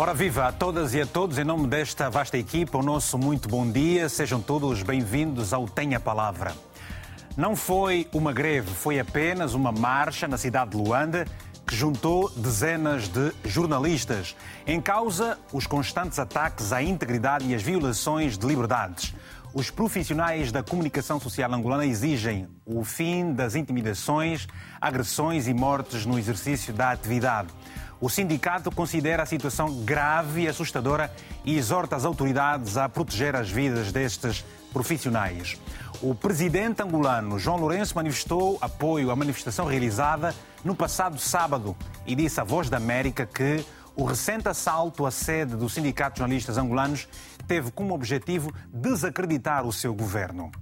Ora viva a todas e a todos, em nome desta vasta equipa, o nosso muito bom dia. Sejam todos bem-vindos ao Tenha Palavra. Não foi uma greve, foi apenas uma marcha na cidade de Luanda que juntou dezenas de jornalistas. Em causa, os constantes ataques à integridade e as violações de liberdades. Os profissionais da comunicação social angolana exigem o fim das intimidações, agressões e mortes no exercício da atividade. O sindicato considera a situação grave e assustadora e exorta as autoridades a proteger as vidas destes profissionais. O presidente angolano João Lourenço manifestou apoio à manifestação realizada no passado sábado e disse à Voz da América que o recente assalto à sede do Sindicato de Jornalistas Angolanos teve como objetivo desacreditar o seu governo.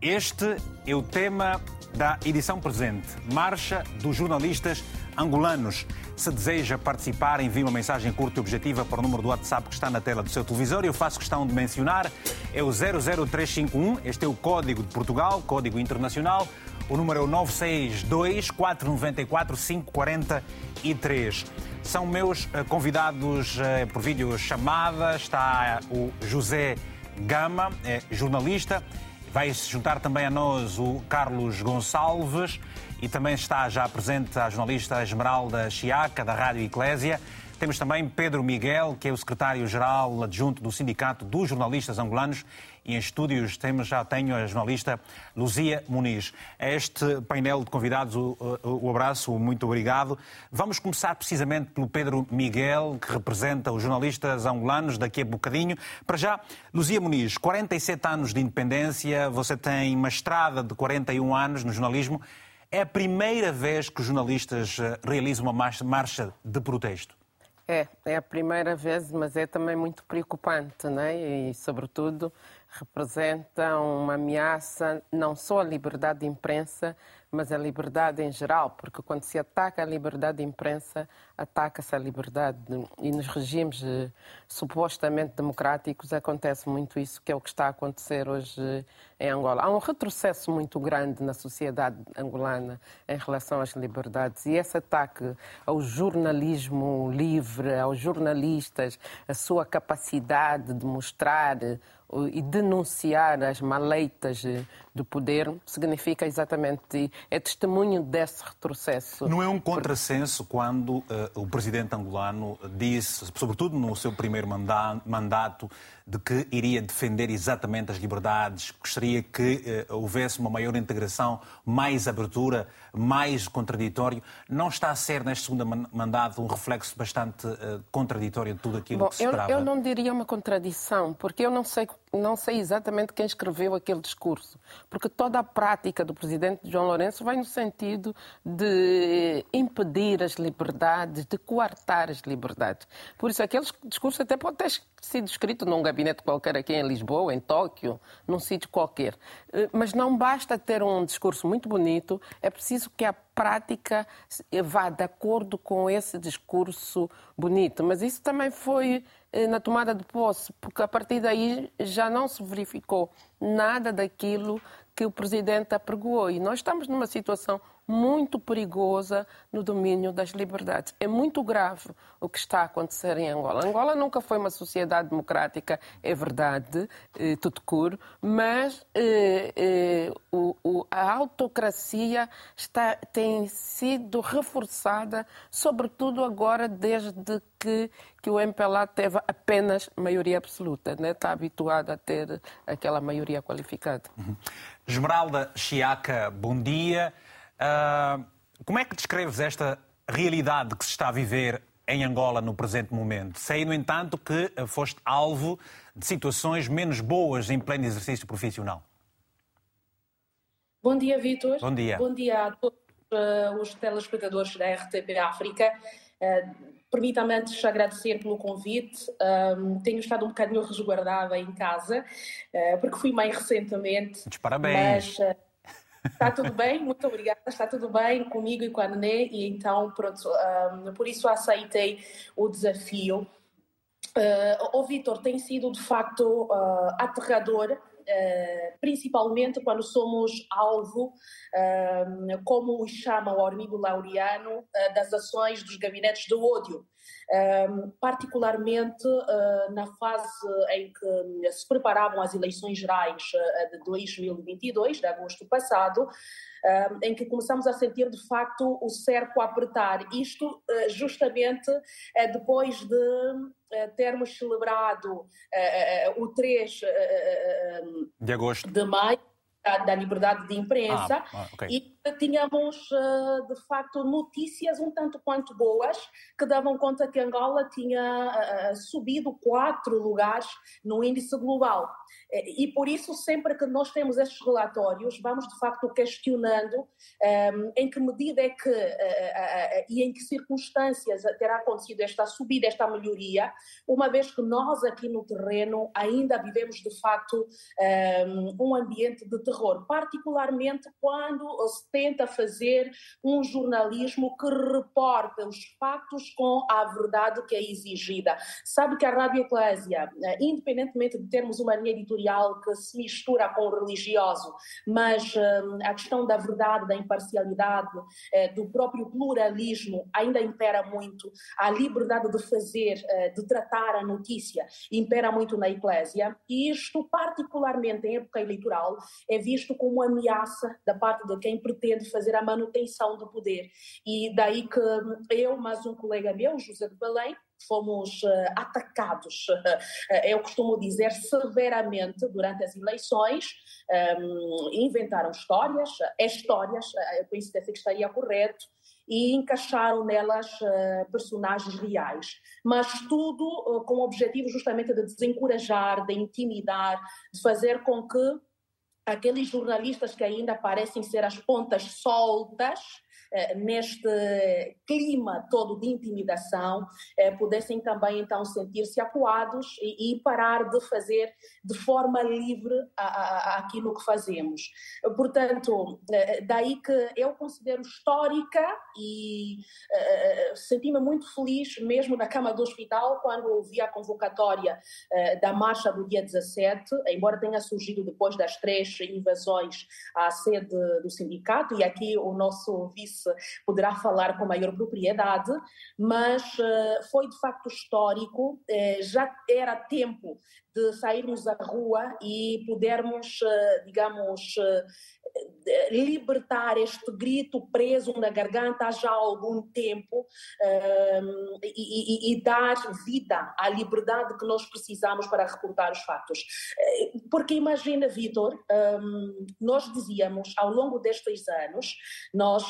Este é o tema da edição presente, Marcha dos Jornalistas Angolanos. Se deseja participar, envie uma mensagem curta e objetiva para o número do WhatsApp que está na tela do seu televisor. Eu faço questão de mencionar, é o 00351, este é o código de Portugal, código internacional. O número é o 962 494 543. São meus eh, convidados eh, por videochamada. Está o José Gama, é jornalista. Vai se juntar também a nós o Carlos Gonçalves e também está já presente a jornalista Esmeralda Chiaca, da Rádio Eclésia. Temos também Pedro Miguel, que é o secretário-geral adjunto do Sindicato dos Jornalistas Angolanos. E em estúdios temos, já tenho a jornalista Luzia Muniz. A este painel de convidados, o, o, o abraço, muito obrigado. Vamos começar precisamente pelo Pedro Miguel, que representa os jornalistas angolanos, daqui a bocadinho. Para já, Luzia Muniz, 47 anos de independência, você tem uma estrada de 41 anos no jornalismo. É a primeira vez que os jornalistas eh, realizam uma marcha de protesto? É, é a primeira vez, mas é também muito preocupante, né? E, sobretudo, representa uma ameaça não só à liberdade de imprensa, mas a liberdade em geral, porque quando se ataca a liberdade de imprensa, ataca-se a liberdade. E nos regimes eh, supostamente democráticos acontece muito isso, que é o que está a acontecer hoje em Angola. Há um retrocesso muito grande na sociedade angolana em relação às liberdades e esse ataque ao jornalismo livre, aos jornalistas, a sua capacidade de mostrar e denunciar as maleitas do poder significa exatamente, é testemunho desse retrocesso. Não é um contrassenso quando uh, o presidente angolano disse, sobretudo no seu primeiro mandato, de que iria defender exatamente as liberdades, gostaria que uh, houvesse uma maior integração, mais abertura, mais contraditório. Não está a ser, neste segundo mandato, um reflexo bastante uh, contraditório de tudo aquilo Bom, que se esperava? Eu, eu não diria uma contradição, porque eu não sei, não sei exatamente quem escreveu aquele discurso, porque toda a prática do presidente João Lourenço vai no sentido de impedir as liberdades, de coartar as liberdades. Por isso, aquele discurso até pode ter sido escrito num gabinete qualquer aqui em Lisboa, em Tóquio, num sítio qualquer. Eh, mas não basta ter um discurso muito bonito, é preciso que a prática vá de acordo com esse discurso bonito. Mas isso também foi eh, na tomada de posse, porque a partir daí já não se verificou nada daquilo que o presidente apregoou. E nós estamos numa situação muito perigosa no domínio das liberdades. É muito grave o que está a acontecer em Angola. Angola nunca foi uma sociedade democrática, é verdade, eh, tudo curo, mas eh, eh, o, o, a autocracia está, tem sido reforçada, sobretudo agora desde que, que o MPLA teve apenas maioria absoluta, né? está habituado a ter aquela maioria qualificada. Uhum. Esmeralda Chiaca, bom dia. Uh, como é que descreves esta realidade que se está a viver em Angola no presente momento? Sei, no entanto, que foste alvo de situações menos boas em pleno exercício profissional. Bom dia, Vitor. Bom dia. Bom dia a todos uh, os telespectadores da RTP África. Uh, Permita-me antes agradecer pelo convite. Um, tenho estado um bocadinho resguardada em casa, uh, porque fui mãe recentemente. Muitos parabéns. Mas, Está tudo bem, muito obrigada. Está tudo bem comigo e com a Nenê, e então, pronto, um, por isso aceitei o desafio. Uh, o Vitor tem sido de facto uh, aterrador principalmente quando somos alvo, como o chama o Ormigo Laureano, das ações dos gabinetes de ódio. particularmente na fase em que se preparavam as eleições gerais de 2022, de agosto passado, em que começamos a sentir de facto o cerco a apertar. Isto justamente depois de termos celebrado o 3 de agosto de maio da liberdade de imprensa ah, ah, okay. e tínhamos eh, de facto notícias um tanto quanto boas que davam conta que Angola tinha eh, subido quatro lugares no índice global. E por isso sempre que nós temos estes relatórios vamos de facto questionando em que medida é que e em que circunstâncias terá acontecido esta subida, esta melhoria, uma vez que nós aqui no terreno ainda vivemos de facto um ambiente de terror, particularmente quando se tenta fazer um jornalismo que reporta os factos com a verdade que é exigida. Sabe que a Rádio Eclésia, independentemente de termos uma linha editorial que se mistura com o religioso, mas hum, a questão da verdade, da imparcialidade, eh, do próprio pluralismo ainda impera muito. A liberdade de fazer, eh, de tratar a notícia, impera muito na Eclésia. E isto, particularmente em época eleitoral, é visto como ameaça da parte de quem pretende fazer a manutenção do poder. E daí que eu, mais um colega meu, José de Belém, fomos uh, atacados, uh, eu costumo dizer, severamente durante as eleições. Um, ehm, inventaram histórias, é histórias, eu penso que estaria correto, e encaixaram nelas uh, personagens reais. Mas tudo uh, com o objetivo justamente de desencorajar, de intimidar, de fazer com que aqueles jornalistas que ainda parecem ser as pontas soltas neste clima todo de intimidação, eh, pudessem também então sentir-se acuados e, parar de fazer de forma livre aquilo que fazemos. Portanto, eh, daí que eu considero histórica e senti-me muito feliz mesmo na cama do hospital quando ouvi a convocatória da marcha do dia 17, embora tenha surgido depois das três invasões à sede do sindicato, e aqui o nosso vice poderá falar com maior propriedade, mas uh, foi de facto histórico, uh, já era tempo de sairmos à rua e pudermos, uh, digamos, libertar este grito preso na garganta há já algum tempo e, e, e, dar vida à liberdade que nós precisamos para reportar os fatos. Porque imagina, Vitor, um, nós dizíamos ao longo destes anos, nós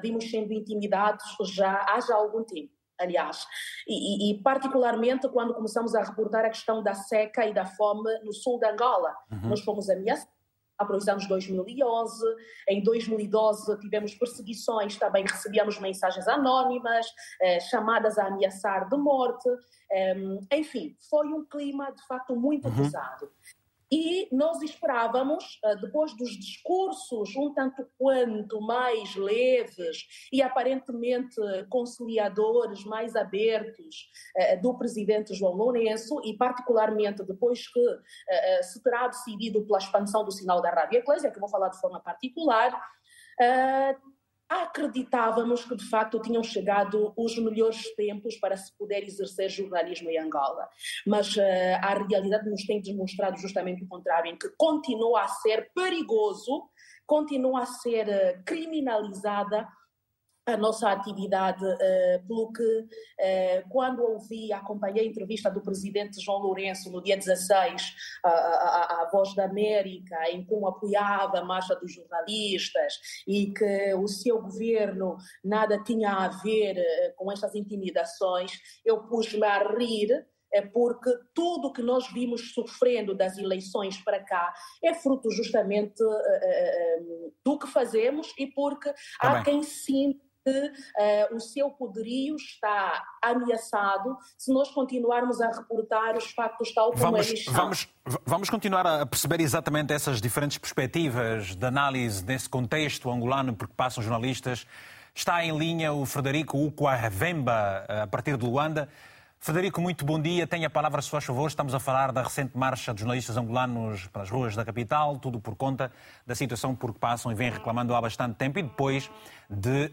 vimos sendo intimidados já há já algum tempo aliás, e, e, particularmente quando começamos a reportar a questão da seca e da fome no sul da Angola. Uhum. Nós fomos ameaçados para os anos 2011, em 2012 tivemos perseguições, também recebíamos mensagens anónimas, eh, chamadas a ameaçar de morte, eh, enfim, foi um clima de facto muito uhum. pesado. E nós esperávamos, ah, depois dos discursos um tanto quanto mais leves e aparentemente conciliadores, mais abertos ah, do presidente João Lourenço, e particularmente depois que ah, se terá decidido pela expansão do sinal da Rádio Eclésia, que vou falar de forma particular, acreditávamos que de facto tinham chegado os melhores tempos para se poder exercer jornalismo em Angola. Mas uh, a realidade nos tem demonstrado justamente o contrário, em que continua a ser perigoso, continua a ser uh, criminalizada a nossa atividade, uh, pelo que uh, quando ouvi, acompanhei a entrevista do presidente João Lourenço no dia 16, a, a, a Voz da América, em como apoiava a marcha dos jornalistas e que o seu governo nada tinha a ver uh, com estas intimidações, eu pus-me a rir porque tudo que nós vimos sofrendo das eleições para cá é fruto justamente do que fazemos e porque tá há bem. quem sinta uh, o seu poderio está ameaçado se nós continuarmos a reportar os factos tal como vamos, eles. Vamos, vamos continuar a perceber exatamente essas diferentes perspectivas de análise nesse contexto angolano, porque passam jornalistas. Está em linha o Frederico Ukwahvemba, a partir de Luanda. Frederico, muito bom dia. Tenha a palavra, se faz favor. Estamos a falar da recente marcha dos jornalistas angolanos pelas ruas da capital, tudo por conta da situação por que passam e vêm reclamando há bastante tempo e depois de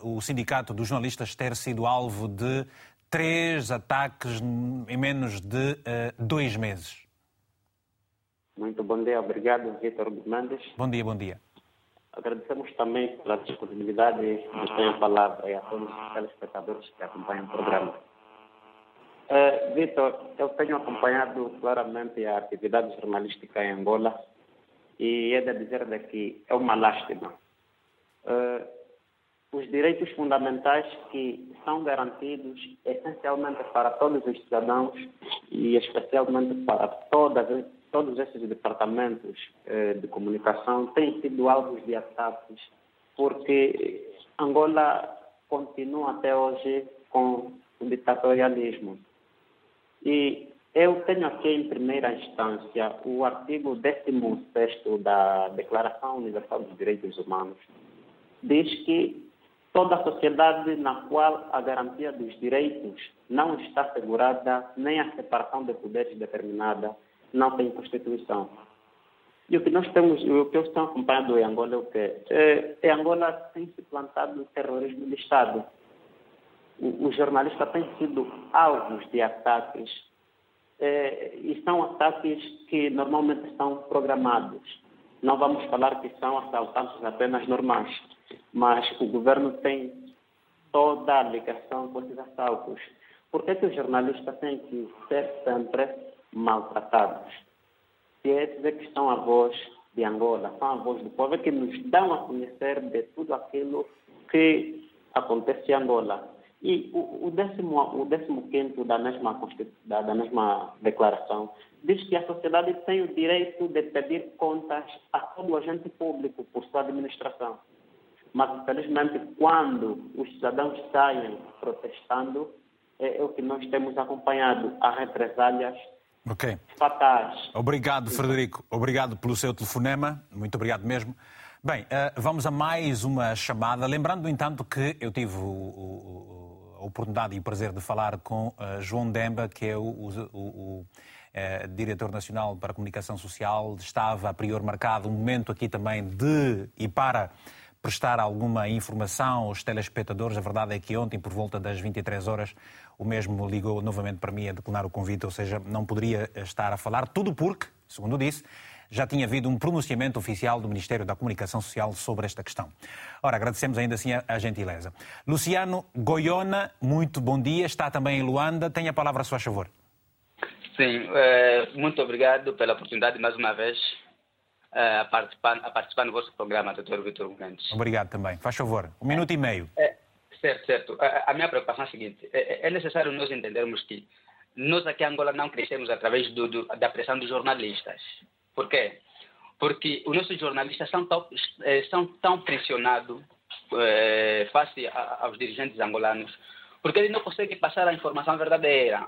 uh, o Sindicato dos Jornalistas ter sido alvo de três ataques em menos de uh, dois meses. Muito bom dia. Obrigado, Vitor Mendes. Bom dia, bom dia. Agradecemos também pela disponibilidade de ter a palavra e a todos os telespectadores que acompanham o programa. Uh, Vitor, eu tenho acompanhado claramente a atividade jornalística em Angola e é de dizer que é uma lástima. Uh, os direitos fundamentais que são garantidos essencialmente para todos os cidadãos e especialmente para todas, todos esses departamentos uh, de comunicação têm sido alvos de ataques porque Angola continua até hoje com o ditatorialismo. E eu tenho aqui em primeira instância o artigo 16 da Declaração Universal dos Direitos Humanos. Diz que toda a sociedade na qual a garantia dos direitos não está assegurada, nem a separação de poderes determinada, não tem Constituição. E o que nós temos, o que eu estou acompanhando em Angola é o que é, em Angola tem se plantado o terrorismo de Estado os jornalistas têm sido alvos de ataques eh, e são ataques que normalmente são programados. Não vamos falar que são assaltantes apenas normais, mas o governo tem toda a ligação com esses assaltos. Por que, que os jornalistas têm que ser sempre maltratados? Se é dizer que são a voz de Angola, são a voz do povo, é que nos dão a conhecer de tudo aquilo que acontece em Angola. E o, o, décimo, o décimo quinto da mesma, da, da mesma declaração diz que a sociedade tem o direito de pedir contas a todo agente público por sua administração. Mas, infelizmente, quando os cidadãos saem protestando, é, é o que nós temos acompanhado, as represálias okay. fatais. Obrigado, Frederico. Obrigado pelo seu telefonema. Muito obrigado mesmo. Bem, eh, vamos a mais uma chamada. Lembrando, no entanto, que eu tive o, o oportunidade e o prazer de falar com uh, João Demba, que é o, o, o uh, diretor nacional para a comunicação social. Estava a priori marcado um momento aqui também de e para prestar alguma informação aos telespectadores. A verdade é que ontem, por volta das 23 horas, o mesmo ligou novamente para mim a declinar o convite, ou seja, não poderia estar a falar, tudo porque, segundo disse, já tinha havido um pronunciamento oficial do Ministério da Comunicação Social sobre esta questão. Ora, agradecemos ainda assim a, gentileza. Luciano Goiona, muito bom dia, está também em Luanda. Tenha a palavra a sua favor. Sim, é, muito obrigado pela oportunidade mais uma vez é, a, participar, a participar no vosso programa, Dr. Vitor Mendes. Obrigado também. Faz favor, um minuto e meio. É, certo, certo. A, a, minha preocupação é a seguinte: é, é, necessário nós entendermos que nós aqui em Angola não crescemos através do, do, da pressão dos jornalistas. Por quê? Porque os nossos jornalistas são tão, eh, são tão pressionados é, face aos dirigentes angolanos, porque eles não conseguem passar a informação verdadeira.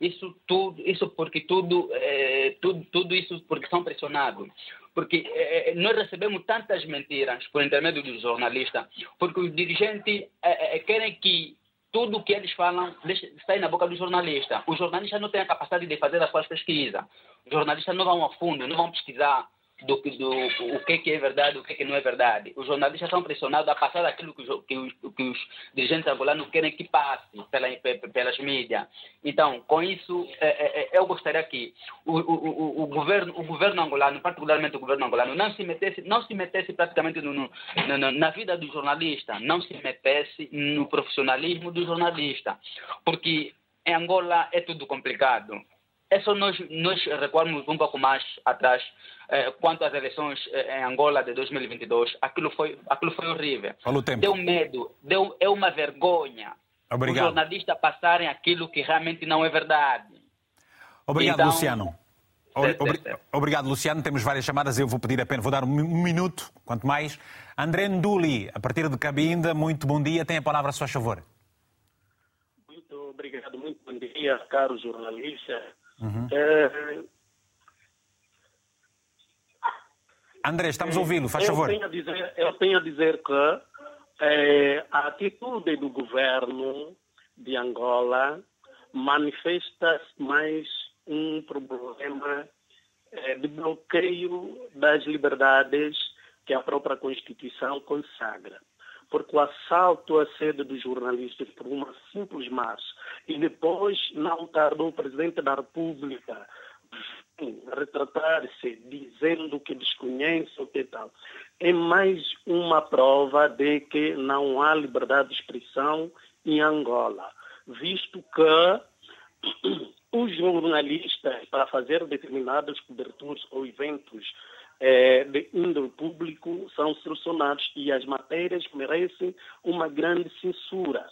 Isso tudo, isso porque tudo, é, tudo, tudo isso porque são pressionados. Porque é, nós recebemos tantas mentiras por intermédio dos jornalistas, porque os dirigentes querem que tudo o que eles falam sai na boca do jornalista. Os jornalistas não têm a capacidade de fazer as suas pesquisas. Os jornalistas não vão a fundo, não vão pesquisar do, do o que, que é verdade o que, que não é verdade. Os jornalistas são pressionados a passar aquilo que os, que os, que os dirigentes angolanos querem que passe pela, pelas mídias. Então, com isso, é, é, é, eu gostaria que o, o, o, governo, o governo angolano, particularmente o governo angolano, não se metesse, não se metesse praticamente no, no, no, na vida do jornalista, não se metesse no profissionalismo do jornalista, porque em Angola é tudo complicado. É só nós, nós recuarmos um pouco mais atrás eh, quanto às eleições eh, em Angola de 2022. Aquilo foi, aquilo foi horrível. Deu medo, deu, é uma vergonha. Obrigado. Os jornalistas passarem aquilo que realmente não é verdade. Obrigado, então, Luciano. Obrigado, Luciano. Temos várias chamadas. Eu vou pedir apenas, vou dar um minuto, quanto mais. André Nduli, a partir de Cabinda, muito bom dia. Tem a palavra a seu favor. Muito obrigado, muito bom dia, caro jornalista. Uhum. É... André, estamos a ouvi-lo, faz favor. Tenho dizer, eu tenho a dizer que é, a atitude do governo de Angola manifesta-se mais um problema eh, de bloqueio das liberdades que a própria Constituição consagra. Porque o assalto à sede dos jornalistas por uma simples marcha. E depois não tardou o Presidente da República retratar-se dizendo que desconhece o que tal, é mais uma prova de que não há liberdade de expressão em Angola, visto que os jornalistas, para fazer determinadas coberturas ou eventos eh, de índole público, são selecionados e as matérias merecem uma grande censura.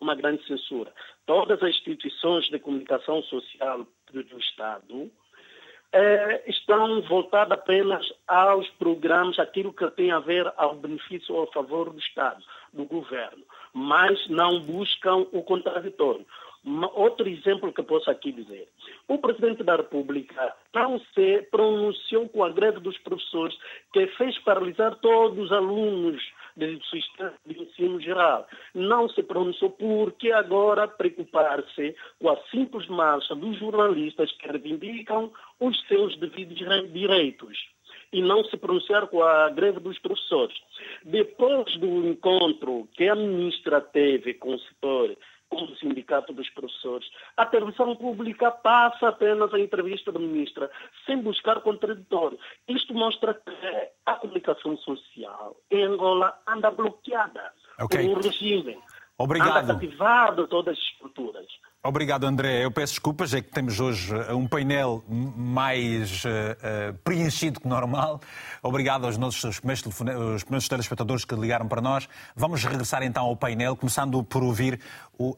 Uma grande censura. Todas as instituições de comunicação social do Estado eh, estão voltadas apenas aos programas, aquilo que tem a ver ao benefício ou a favor do Estado, do governo, mas não buscam o contraditório. Outro exemplo que posso aqui dizer. O Presidente da República não se pronunciou com a greve dos professores, que fez paralisar todos os alunos do sistema de ensino geral. Não se pronunciou porque agora preocupar-se com a simples marcha dos jornalistas que reivindicam os seus devidos direitos e não se pronunciar com a greve dos professores. Depois do encontro que a ministra teve com o setor com o Sindicato dos Professores. A televisão pública passa apenas a entrevista da ministra, sem buscar contraditório. Isto mostra que a comunicação social em Angola anda bloqueada okay. por um regime. Obrigado. Anda cativado todas as estruturas. Obrigado, André. Eu peço desculpas, é que temos hoje eh, um painel mais uh, uh, preenchido que normal. Obrigado aos nossos primeiros, os primeiros telespectadores que ligaram para nós. Vamos regressar então ao painel, começando por ouvir o uh,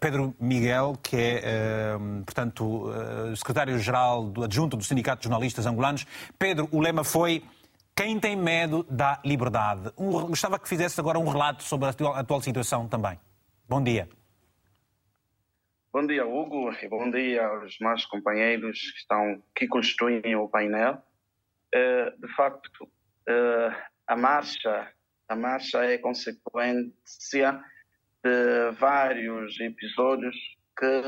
Pedro Miguel, que é, portanto, secretário-geral adjunto do Sindicato de Jornalistas Angolanos. Pedro, o lema foi quem tem medo da liberdade. Um, gostava que fizesse agora um relato sobre a atual, a atual situação também. Bom dia. Bom dia, Hugo, e bom dia aos meus companheiros que estão que constituem o painel. Eh, de facto, eh, a marcha, a marcha é consequência de vários episódios que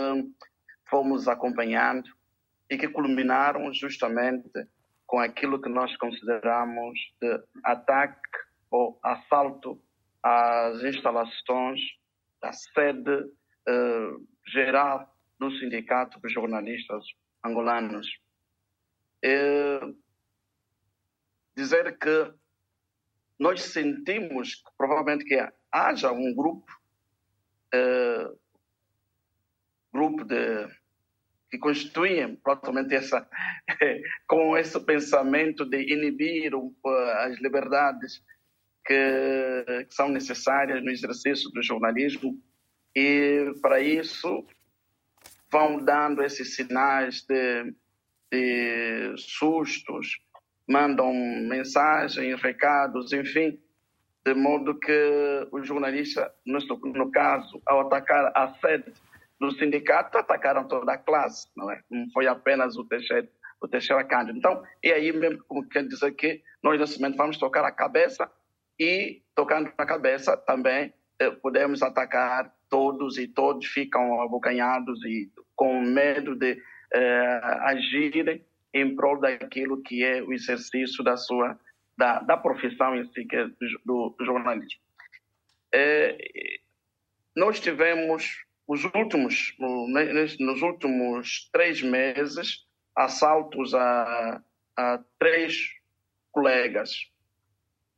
fomos acompanhando e que culminaram justamente com aquilo que nós consideramos de ataque ou assalto às instalações da sede uh, geral do Sindicato dos Jornalistas Angolanos. É dizer que nós sentimos que provavelmente que haja um grupo, é, grupo de que constituem provavelmente essa com esse pensamento de inibir as liberdades que, que são necessárias no exercício do jornalismo. E, para isso, vão dando esses sinais de, de sustos, mandam mensagens, recados, enfim, de modo que o jornalista, no caso, ao atacar a sede do sindicato, atacaram toda a classe, não é? Não foi apenas o Teixeira, o Teixeira Cândido. Então, é aí mesmo como quer dizer que nós, nesse momento, vamos tocar a cabeça e, tocando a cabeça, também eh, podemos atacar todos e todos ficam abocanhados e com medo de eh, agirem em prol daquilo que é o exercício da sua da, da profissão em si que é do, do jornalismo. Eh, nós tivemos os últimos nos últimos três meses assaltos a, a três colegas.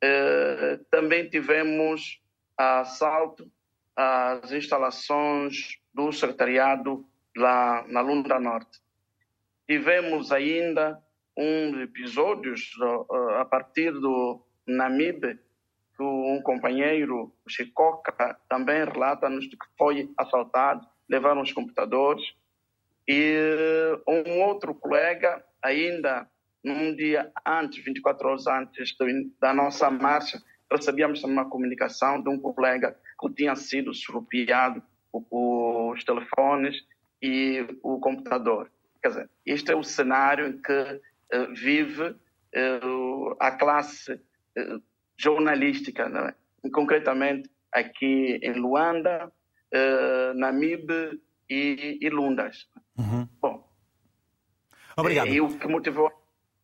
Eh, também tivemos assalto às instalações do secretariado lá na Lunda Norte. Tivemos ainda um episódios a partir do Namibe, um companheiro, o Chicoca, também relata-nos que foi assaltado, levaram os computadores. E um outro colega, ainda num dia antes, 24 horas antes da nossa marcha, recebíamos uma comunicação de um colega que tinha sido surrupiado os telefones e o computador. Quer dizer, este é o cenário em que uh, vive uh, a classe jornalística, é? concretamente aqui em Luanda, Namibe e, e Lundas. Uhum. Bom, Obrigado. é o que motivou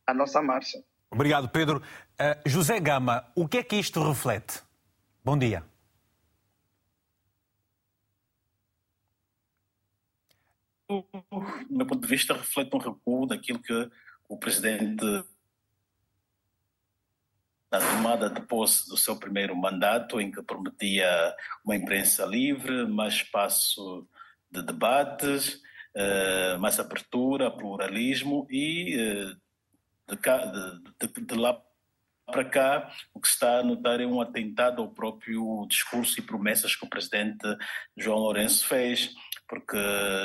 a nossa marcha. Obrigado, Pedro. Uh, José Gama, o que é que isto reflete? Bom dia. do meu ponto de vista, reflete um recuo daquilo que o presidente, na tomada de posse do seu primeiro mandato, em que prometia uma imprensa livre, mais espaço de debates, eh, mais abertura, pluralismo e eh, de, cá, de, de, de lá para cá, o que está a notar é um atentado ao próprio discurso e promessas que o presidente João Lourenço fez porque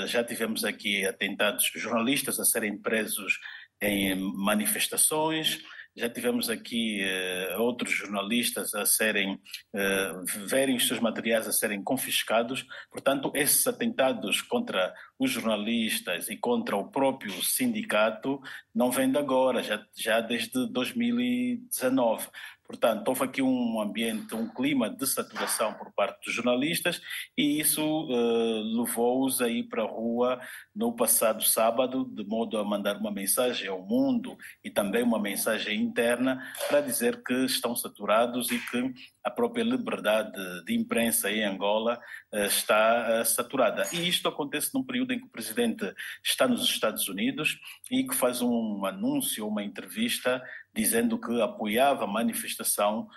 já tivemos aqui atentados jornalistas a serem presos em manifestações, já tivemos aqui uh, outros jornalistas a serem, uh, verem os seus materiais a serem confiscados. Portanto, esses atentados contra os jornalistas e contra o próprio sindicato não vêm de agora, já, já desde 2019. Portanto, houve aqui um ambiente, um clima de saturação por parte dos jornalistas e isso uh, levou-os a ir para a rua no passado sábado, de modo a mandar uma mensagem ao mundo e também uma mensagem interna para dizer que estão saturados e que a própria liberdade de imprensa em Angola uh, está uh, saturada. E isto acontece num período em que o presidente está nos Estados Unidos e que faz um anúncio, uma entrevista dizendo que apoiava a manifestação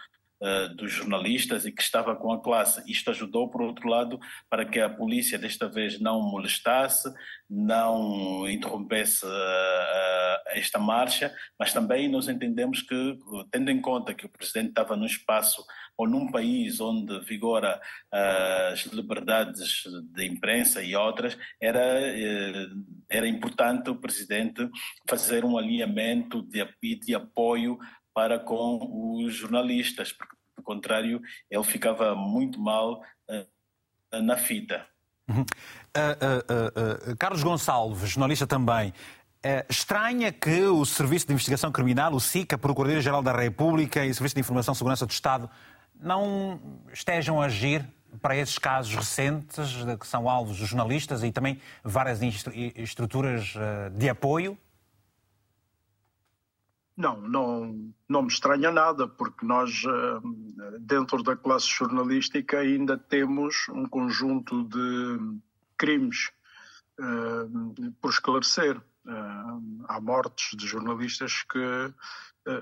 uh, dos jornalistas e que estava com a classe. Isto ajudou, por outro lado, para que a polícia desta vez não molestasse, não interrompesse uh, esta marcha, mas também nós entendemos que, tendo em conta que o presidente estava num espaço ou num país onde vigora uh, as liberdades de imprensa e outras, era, era importante o presidente fazer um alinhamento de, de apoio para com os jornalistas, porque, do contrário, ele ficava muito mal uh, na fita. Uhum. Carlos Gonçalves, jornalista também, Uh, estranha que o Serviço de Investigação Criminal, o SICA, Procuradoria-Geral da República e o Serviço de Informação e Segurança do Estado não estejam a agir para esses casos recentes, que são alvos dos jornalistas e também várias estruturas de apoio? Não, não, não me estranha nada, porque nós, eh, dentro da classe jornalística, ainda temos um conjunto de crimes uh, por esclarecer. Uh, há mortes de jornalistas que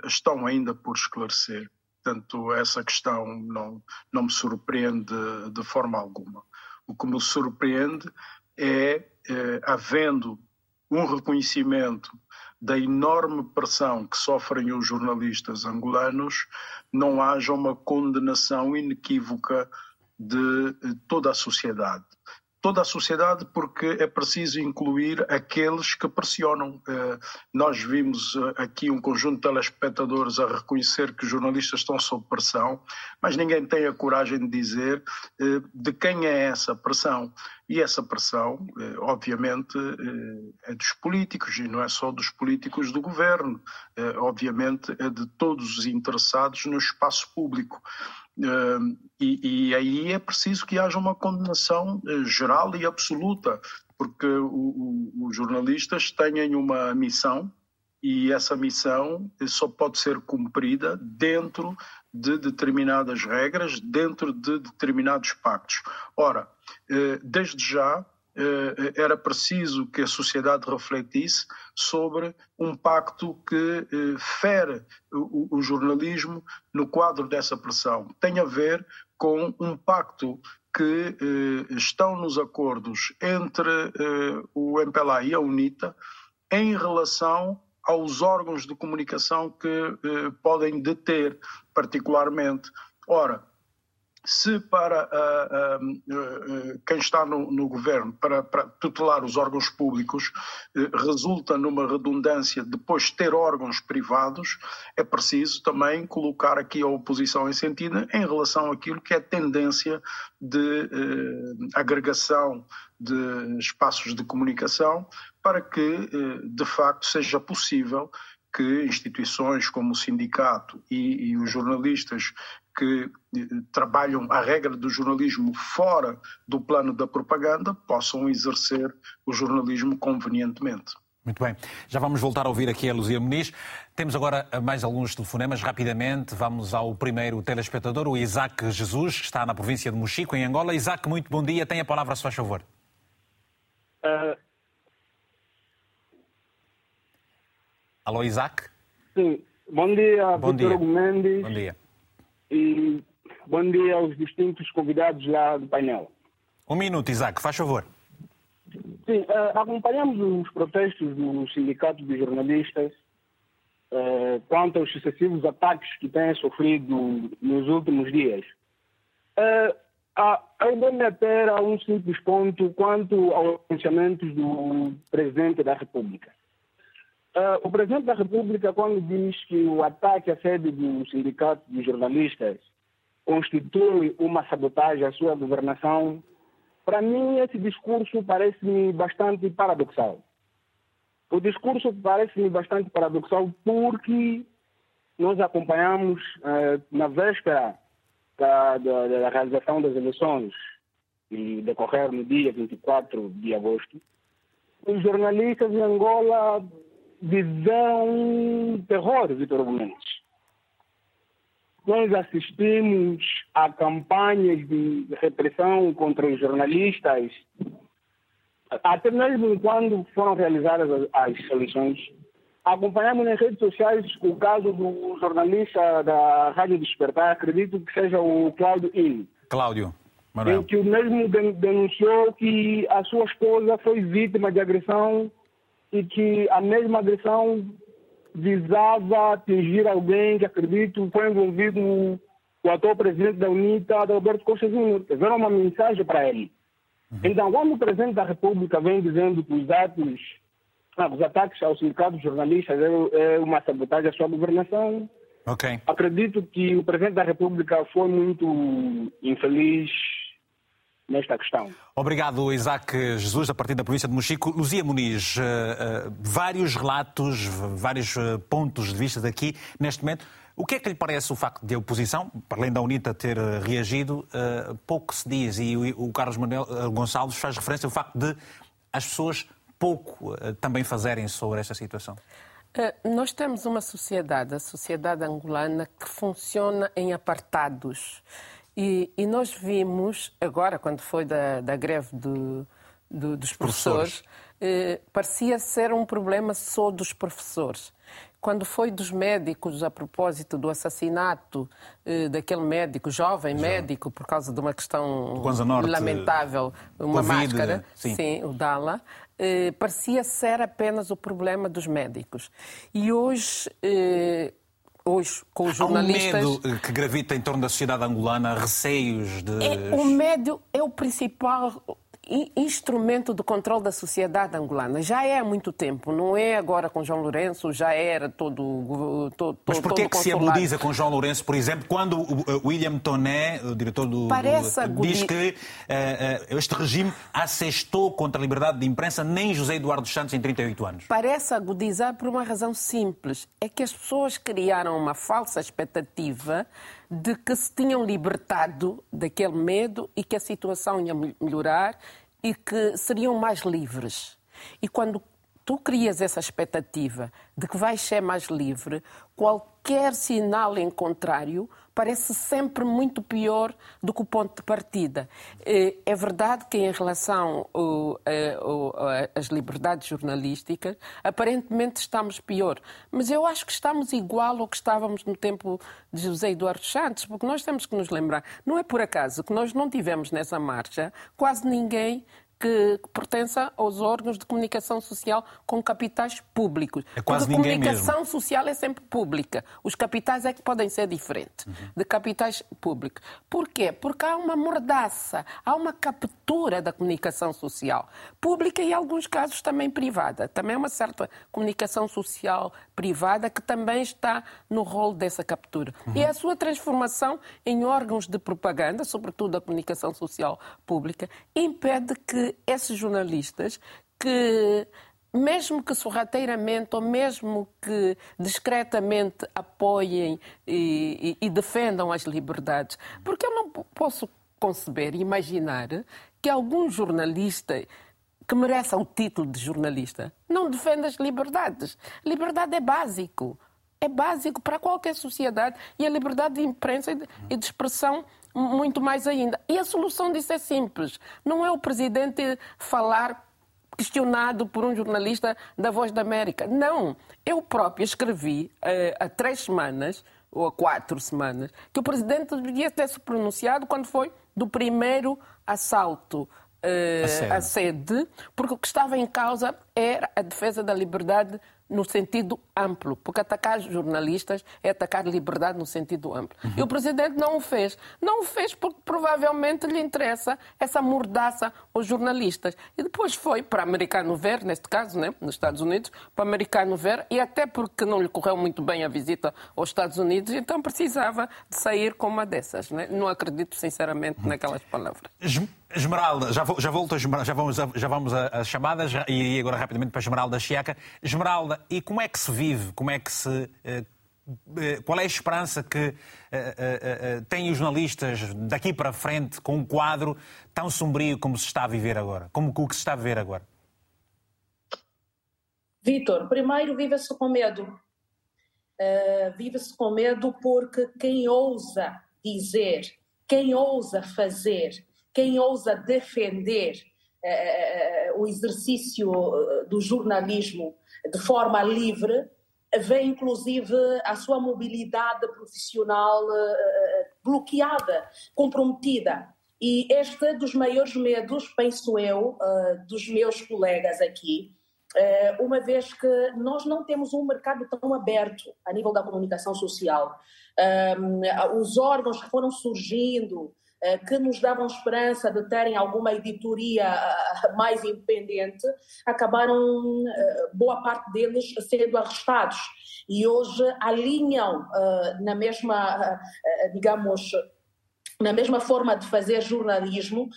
estão ainda por esclarecer. Portanto, essa questão não, não me surpreende de forma alguma. O que me surpreende é havendo um reconhecimento da enorme pressão que sofrem os jornalistas angolanos, não haja uma condenação inequívoca de toda a sociedade toda a sociedade, porque é preciso incluir aqueles que pressionam. Eh, nós vimos eh, aqui um conjunto de telespectadores a reconhecer que os jornalistas estão sob pressão, mas ninguém tem a coragem de dizer eh, de quem é essa pressão. E essa pressão, obviamente, é dos políticos, e não é só dos políticos do governo, obviamente, é de todos os interessados no espaço público. E, e, aí é preciso que haja uma condenação uh, geral e absoluta, porque o, o, os jornalistas têm uma missão e essa missão só pode ser cumprida dentro de determinadas regras, dentro de determinados pactos. Ora, uh, desde já eh, era preciso que a sociedade refletisse sobre um pacto que eh, fere o, jornalismo no quadro dessa pressão. Tem a ver com um pacto que eh, estão nos acordos entre o MPLA e a UNITA em relação aos órgãos de comunicação que podem deter particularmente. Ora, se para uh, uh, uh, quem está no, no governo, para, para, tutelar os órgãos públicos, eh, resulta numa redundância depois ter órgãos privados, é preciso também colocar aqui a oposição em sentido em relação àquilo que é tendência de eh, agregação de espaços de comunicação para que, eh, de facto, seja possível que instituições como o sindicato e, e os jornalistas que eh, trabalham a regra do jornalismo fora do plano da propaganda possam exercer o jornalismo convenientemente. Muito bem. Já vamos voltar a ouvir aqui a Luzia Muniz. Temos agora mais alguns telefonemas. Rapidamente, vamos ao primeiro telespectador, o Isaac Jesus, que está na província de Mochico, em Angola. Isaac, muito bom dia. Tem a palavra, se faz favor. Uh... Alô, Isaac? Sim. Bom dia, bom dia. Mendes. Bom dia. E bom dia aos distintos convidados lá do painel. Um minuto, Isaac, faz favor. Sim, uh, acompanhamos os protestos do Sindicato de Jornalistas uh, quanto aos sucessivos ataques que têm sofrido nos últimos dias. Eu vou-me ater a um simples ponto quanto aos pensamentos do Presidente da República. Uh, o Presidente da República, quando diz que o ataque à sede do Sindicato de Jornalistas constitui uma sabotagem à sua governação, para mim esse discurso parece-me bastante paradoxal. O discurso parece-me bastante paradoxal porque nós acompanhamos uh, na véspera da, da, da, realização das eleições e decorrer no dia 24 de agosto, os jornalistas em Angola visão terror, Vitor Gomes. Nós assistimos a campanhas de repressão contra os jornalistas, até mesmo quando foram realizadas as eleições. Acompanhamos nas redes sociais o caso do jornalista da Rádio Despertar, acredito que seja o Cláudio In. Cláudio. Manuel. Em que o mesmo denunciou que a sua esposa foi vítima de agressão e que a mesma agressão visava atingir alguém que acredito foi envolvido o atual presidente da UNITA, Alberto Costa Júnior. Era uma mensagem para ele. Uhum. Então, quando o presidente da República vem dizendo que os atos, ah, os ataques aos sindicatos jornalistas é, é uma sabotagem à sua governação, okay. acredito que o presidente da República foi muito infeliz nesta questão. Obrigado, Isaac Jesus, a partir da província de Mochico. Luzia Muniz, uh, uh, vários relatos, vários uh, pontos de vista daqui neste momento. O que é que lhe parece o facto de a oposição, para além da UNITA ter reagido, pouco se diz, e o, o Carlos Manuel Gonçalves faz referência ao facto de as pessoas pouco também fazerem sobre esta situação? Nós temos uma sociedade, a sociedade angolana, que funciona em apartados. E, e, nós vimos, agora, quando foi da, da greve do, do, dos professores, professores. Eh, parecia ser um problema só dos professores. Quando foi dos médicos, a propósito do assassinato eh, daquele médico, jovem Já. médico, por causa de uma questão Norte, lamentável, uma COVID, máscara, sim. sim o Dala, eh, parecia ser apenas o problema dos médicos. E hoje eh, hoje com os jornalistas. Há um medo que gravita em torno da sociedade angolana, receios de. É, o medo é o principal instrumento de controle da sociedade angolana. Já é há muito tempo, não é agora com João Lourenço, já era todo. todo Mas porquê que se agudiza com João Lourenço, por exemplo, quando o William Toné, o diretor do. Parece diz que uh, este regime assestou contra a liberdade de imprensa nem José Eduardo Santos em 38 anos? Parece agudizar por uma razão simples: é que as pessoas criaram uma falsa expectativa de que se tinham libertado daquele medo e que a situação ia melhorar e que seriam mais livres. E quando tu crias essa expectativa de que vais ser mais livre, qualquer sinal em contrário parece sempre muito pior do que o ponto de partida. Eh, é verdade que em relação às liberdades jornalísticas, aparentemente estamos pior, mas eu acho que estamos igual ao que estávamos no tempo de José Eduardo Santos, porque nós temos que nos lembrar, não é por acaso que nós não tivemos nessa marcha quase ninguém que pertença aos órgãos de comunicação social com capitais públicos. É quase Porque ninguém a comunicação mesmo. social é sempre pública. Os capitais é que podem ser diferentes uhum. de capitais públicos. Por quê? Porque há uma mordaça, há uma captura da comunicação social pública e, em alguns casos, também privada. Também há uma certa comunicação social privada que também está no rol dessa captura. Uhum. E a sua transformação em órgãos de propaganda, sobretudo a comunicação social pública, impede que esses jornalistas que mesmo que sorrateiramente ou mesmo que discretamente apoiem e, e, e, defendam as liberdades. Porque eu não posso conceber, imaginar que algum jornalista que mereça o título de jornalista não defenda as liberdades. Liberdade é básico. É básico para qualquer sociedade e a liberdade de imprensa e de expressão muito mais ainda. E a solução disso é simples. Não é o presidente falar questionado por um jornalista da Voz da América. Não. Eu próprio escrevi uh, há três semanas, ou há quatro semanas, que o presidente devia ter se pronunciado quando foi do primeiro assalto uh, à sede, porque o que estava em causa era a defesa da liberdade no sentido amplo, porque atacar jornalistas é atacar liberdade no sentido amplo. Uhum. E o presidente não o fez. Não o fez porque provavelmente lhe interessa essa mordaça aos jornalistas. E depois foi para americano ver, neste caso, né, nos Estados Unidos, para americano ver, e até porque não lhe correu muito bem a visita aos Estados Unidos, então precisava de sair com uma dessas. Né? Não acredito sinceramente naquelas palavras. Esmeralda, já, já volto, já vamos, já vamos às chamadas e agora rapidamente para Esmeralda Chiaca. Esmeralda, e como é que se vive? Como é que se. Eh, eh, qual é a esperança que eh, têm os jornalistas daqui para frente com um quadro tão sombrio como se está a viver agora? Como o que se está a viver agora? Vitor, primeiro vive-se com medo. Uh, vive-se com medo porque quem ousa dizer, quem ousa fazer, quem ousa defender uh, o exercício do jornalismo de forma livre, vê inclusive a sua mobilidade profissional bloqueada, comprometida. E este é dos maiores medos, penso eu, dos meus colegas aqui, uma vez que nós não temos um mercado tão aberto a nível da comunicação social. os órgãos que foram surgindo, eh, que nos davam esperança de terem alguma editoria eh, mais independente, acabaram, eh, boa parte deles, sendo arrestados. E hoje alinham na mesma, digamos, na mesma forma de fazer jornalismo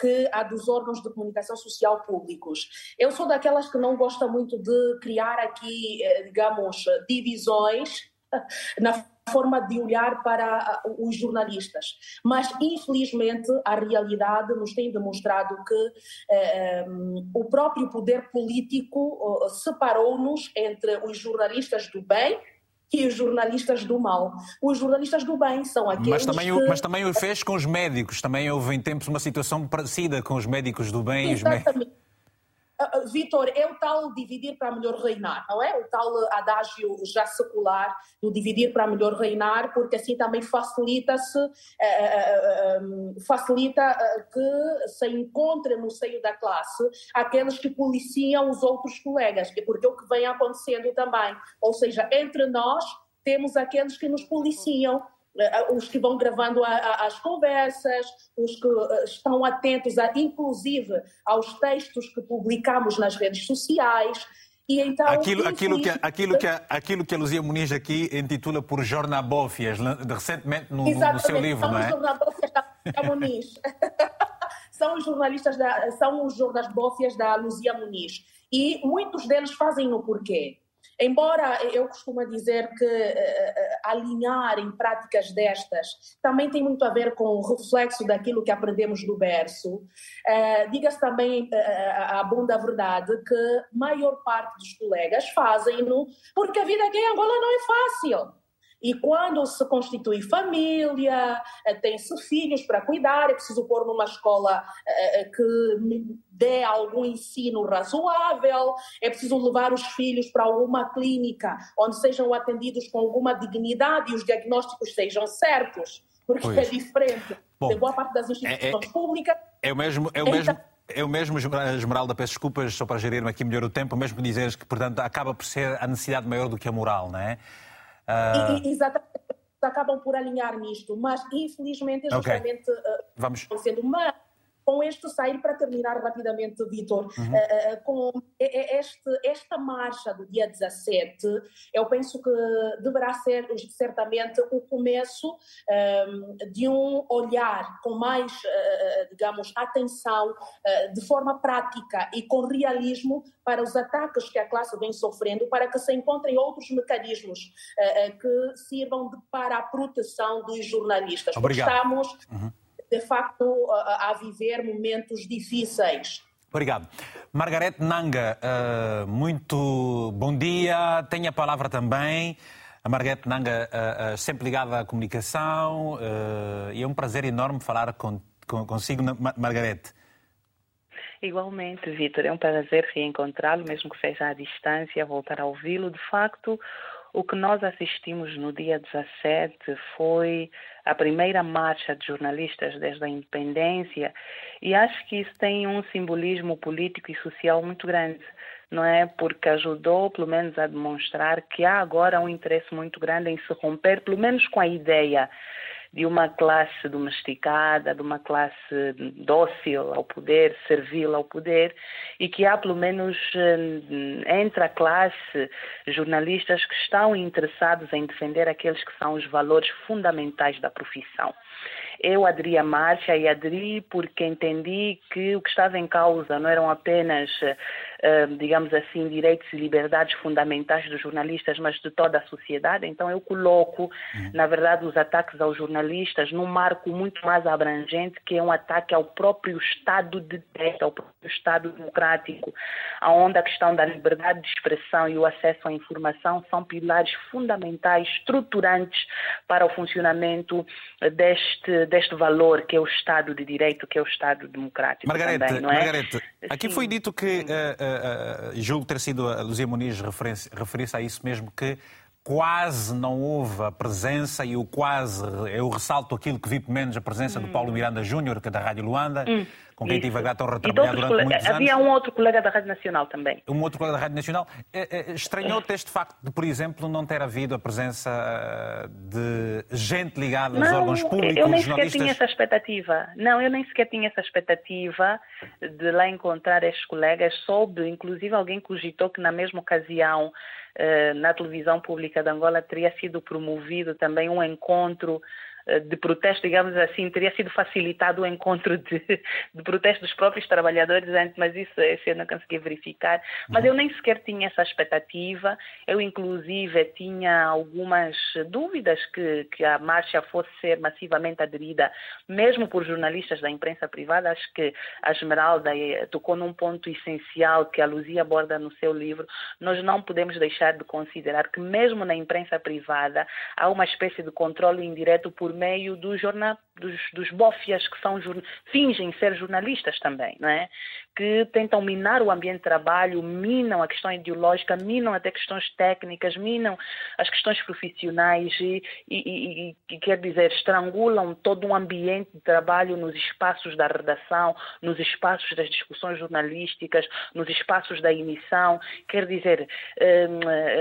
que a dos órgãos de comunicação social públicos. Eu sou daquelas que não gosta muito de criar aqui, digamos, divisões na forma de olhar para os jornalistas. Mas, infelizmente, a realidade nos tem demonstrado que eh, o próprio poder político eh, separou-nos entre os jornalistas do bem e os jornalistas do mal. Os jornalistas do bem são aqueles mas também, que... Mas também o fez com os médicos. Também houve em tempos uma situação parecida com os médicos do bem Exatamente. e os médicos... Uh, Vitor, é o tal dividir para melhor reinar, não é? O tal adágio já secular do dividir para melhor reinar, porque assim também facilita-se, uh, uh, facilita que se encontre no seio da classe aqueles que policiam os outros colegas, porque é o que vem acontecendo também. Ou seja, entre nós temos aqueles que nos policiam os que vão gravando a, a, as conversas, os que eh, estão atentos, a, inclusive, aos textos que publicamos nas redes sociais. E então, aquilo, aquilo, que, aquilo, que, aquilo que a Luzia Muniz aqui intitula por jornabófias, recentemente no, no seu livro, são não é? Os jornabófias da Muniz. são os jornalistas, da, são os jornabófias da Luzia Muniz. E muitos deles fazem no porquê Embora eu costumo dizer que uh, alinhar em práticas destas também tem muito a ver com o reflexo daquilo que aprendemos do berço, uh, diga-se também uh, a bom da verdade que maior parte dos colegas fazem-no porque a vida aqui em Angola não é fácil. E quando se constitui família, eh, tem-se filhos para cuidar, é preciso pôr numa escola eh, eh, que dê algum ensino razoável, é preciso levar os filhos para alguma clínica onde sejam atendidos com alguma dignidade e os diagnósticos sejam certos, porque pois. é diferente Bom, de boa parte das instituições é, é, públicas. É o mesmo. É o mesmo... É o mesmo, Esmeralda, peço desculpas só para gerir-me aqui melhor o tempo, o mesmo dizeres que, portanto, acaba por ser a necessidade maior do que a moral, não é? Uh... E, exatamente, acabam por alinhar nisto, mas infelizmente, justamente, okay. uh, Vamos. sendo uma com este sair, para terminar rapidamente, Vitor, uhum. uh, com este, esta marcha do dia 17, eu penso que deverá ser certamente o começo um, de um olhar com mais, uh, digamos, atenção, uh, de forma prática e com realismo para os ataques que a classe vem sofrendo, para que se encontrem outros mecanismos que sirvam de, para a proteção dos jornalistas. Obrigado. Porque estamos, uhum. De facto, a, a viver momentos difíceis. Obrigado. Margarete Nanga, uh, muito bom dia. Tenha a palavra também. A Margarete Nanga, uh, uh, sempre ligada à comunicação, e é um prazer enorme falar com, com, consigo, Margarete. Igualmente, Vitor, é um prazer reencontrá-lo, mesmo que seja à distância, voltar a ouvi-lo. De facto, o que nós assistimos no dia 17 foi a primeira marcha de jornalistas desde a independência e acho que isso tem um simbolismo político e social muito grande, não é? Porque ajudou, pelo menos, a demonstrar que há agora um interesse muito grande em se romper, pelo menos com a ideia de uma classe domesticada, de uma classe dócil ao poder, servil ao poder, e que há pelo menos eh, entre a classe jornalistas que estão interessados em defender aqueles que são os valores fundamentais da profissão. Eu aderi à marcha e aderi porque entendi que o que estava em causa não eram apenas digamos assim, direitos e liberdades fundamentais dos jornalistas, mas de toda a sociedade. Então, eu coloco, uhum. na verdade, os ataques aos jornalistas num marco muito mais abrangente, que é um ataque ao próprio Estado de Direito, ao próprio Estado democrático, onde a questão da liberdade de expressão e o acesso à informação são pilares fundamentais, estruturantes para o funcionamento deste, deste valor que é o Estado de Direito, que é o Estado democrático. Margarete, também, não é? Margarete aqui foi dito que uh, julgo ter sido a Luzia Muniz referir-se a isso mesmo, que quase não houve a presença, e o quase, eu ressalto aquilo que vi pelo menos a presença hum. do Paulo Miranda Júnior, que é da Rádio Luanda, hum. com quem Isso. tive a grata honra de trabalhar durante muitos anos. Havia um outro colega da Rádio Nacional também. Um outro colega da Rádio Nacional. Estranhou-te este facto de, por exemplo, não ter havido a presença de gente ligada aos órgãos públicos, eu nem jornalistas... sequer tinha essa expectativa. Não, eu nem sequer tinha essa expectativa de lá encontrar estes colegas. Soube, inclusive, alguém cogitou que na mesma ocasião eh, na televisão pública de Angola teria sido promovido também um encontro eh, de protesto, digamos assim, teria sido facilitado o encontro de, de protesto dos próprios trabalhadores antes, mas isso, eu não consegui verificar. Mas eu nem sequer tinha essa expectativa. Eu, inclusive, tinha algumas dúvidas que, que a marcha fosse ser massivamente aderida, mesmo por jornalistas da imprensa privada. Acho que a Esmeralda eh, tocou num ponto essencial que a Luzia aborda no seu livro. Nós não podemos deixar de considerar que, mesmo na imprensa privada, há uma espécie de controle indireto por meio do jornal, dos, dos bofias que são, fingem ser jornalistas também, não é? Que tentam minar o ambiente de trabalho, minam a questão ideológica, minam até questões técnicas, minam as questões profissionais e, e, e, e quer dizer, estrangulam todo um ambiente de trabalho nos espaços da redação, nos espaços das discussões jornalísticas, nos espaços da emissão, quer dizer, hum,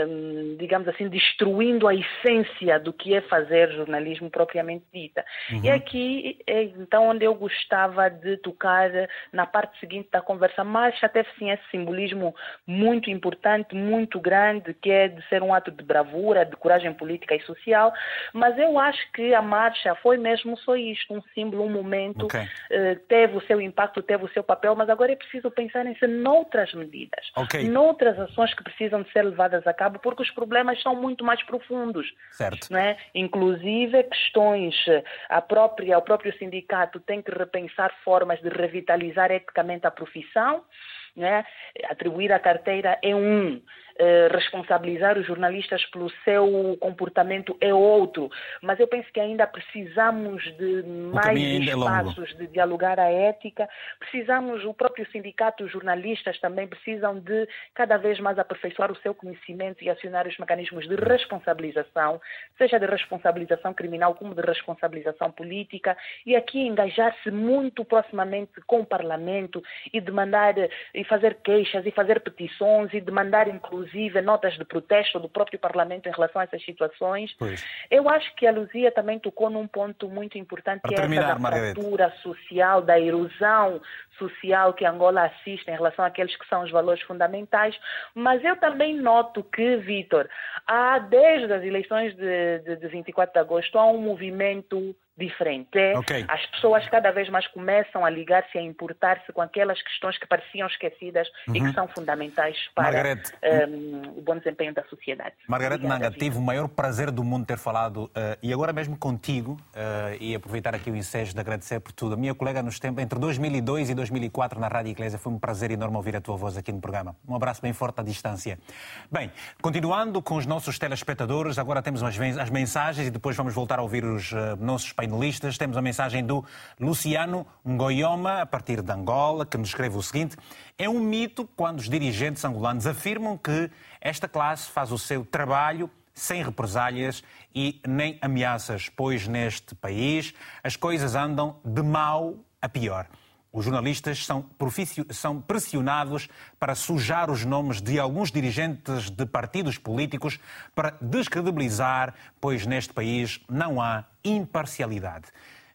hum, digamos assim, destruindo a essência do que é fazer jornalismo propriamente dita. Uhum. E aqui é então onde eu gostava de tocar na parte seguinte da conversa, mas já teve sim esse simbolismo muito importante, muito grande, que é de ser um ato de bravura, de coragem política e social. Mas eu acho que a marcha foi mesmo só isto, um símbolo, um momento, okay. eh, teve o seu impacto, teve o seu papel, mas agora é preciso pensar em noutras medidas, okay. noutras ações que precisam de ser levadas a cabo, porque os problemas são muito mais profundos. Certo. Não é? Inclusive questões, a própria, o próprio sindicato tem que repensar formas de revitalizar eticamente a profissão profissão, né? atribuir a carteira é um, responsabilizar os jornalistas pelo seu comportamento é outro, mas eu penso que ainda precisamos de mais é espaços é de dialogar a ética, precisamos, o próprio sindicato, os jornalistas também precisam de cada vez mais aperfeiçoar o seu conhecimento e acionar os mecanismos de responsabilização, seja de responsabilização criminal como de responsabilização política, e aqui engajar-se muito proximamente com o Parlamento e demandar e fazer queixas e fazer petições e demandar inclusive inclusive notas de protesto do próprio Parlamento em relação a essas situações. Pois. Eu acho que a Luzia também tocou num ponto muito importante, Para que terminar, é essa da fratura social, da erosão social que Angola assiste em relação àqueles que são os valores fundamentais, mas eu também noto que, Vitor, há desde as eleições de, de, de 24 de agosto há um movimento diferente. É, okay. As pessoas cada vez mais começam a ligar-se, a importar-se com aquelas questões que pareciam esquecidas uhum. e que uhum. são fundamentais para um, o bom desempenho da sociedade. Margarete Nanga, tive o maior prazer do mundo ter falado uh, e agora mesmo contigo uh, e aproveitar aqui o ensejo de agradecer por tudo. A minha colega nos tempos, entre 2002 e 2004 na Rádio Igreja, foi um prazer enorme ouvir a tua voz aqui no programa. Um abraço bem forte à distância. Bem, continuando com os nossos telespectadores, agora temos as mensagens e depois vamos voltar a ouvir os uh, nossos painéis painelistas. Temos a mensagem do Luciano Ngoyoma, a partir de Angola, que nos escreve o seguinte: É um mito quando os dirigentes angolanos afirmam que esta classe faz o seu trabalho sem represálias e nem ameaças, pois neste país as coisas andam de mal a pior. Os jornalistas são, são, pressionados para sujar os nomes de alguns dirigentes de partidos políticos para descredibilizar, pois neste país não há imparcialidade.